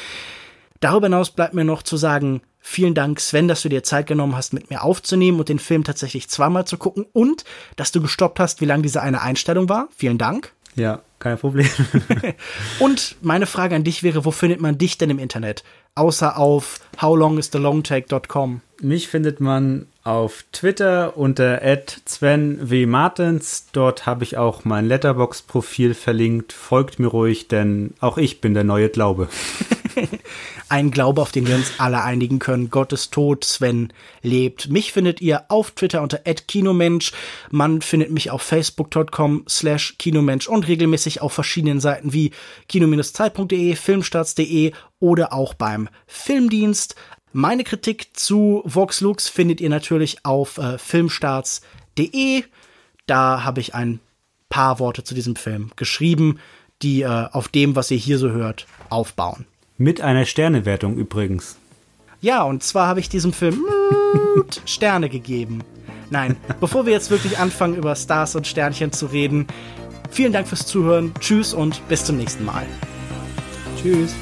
Darüber hinaus bleibt mir noch zu sagen, Vielen Dank, Sven, dass du dir Zeit genommen hast, mit mir aufzunehmen und den Film tatsächlich zweimal zu gucken und dass du gestoppt hast, wie lang diese eine Einstellung war. Vielen Dank. Ja, kein Problem. und meine Frage an dich wäre, wo findet man dich denn im Internet? Außer auf howlongisThelongtake.com. Mich findet man auf Twitter unter @svenwmartens. Dort habe ich auch mein Letterbox-Profil verlinkt. Folgt mir ruhig, denn auch ich bin der neue Glaube. Ein Glaube, auf den wir uns alle einigen können. Gott ist tot, Sven lebt. Mich findet ihr auf Twitter unter @kinomensch. Man findet mich auf facebook.com slash kinomensch und regelmäßig auf verschiedenen Seiten wie kino-zeit.de, filmstarts.de oder auch beim Filmdienst. Meine Kritik zu Vox Lux findet ihr natürlich auf äh, filmstarts.de. Da habe ich ein paar Worte zu diesem Film geschrieben, die äh, auf dem, was ihr hier so hört, aufbauen. Mit einer Sternewertung übrigens. Ja, und zwar habe ich diesem Film Sterne gegeben. Nein, bevor wir jetzt wirklich anfangen, über Stars und Sternchen zu reden, vielen Dank fürs Zuhören. Tschüss und bis zum nächsten Mal. Tschüss.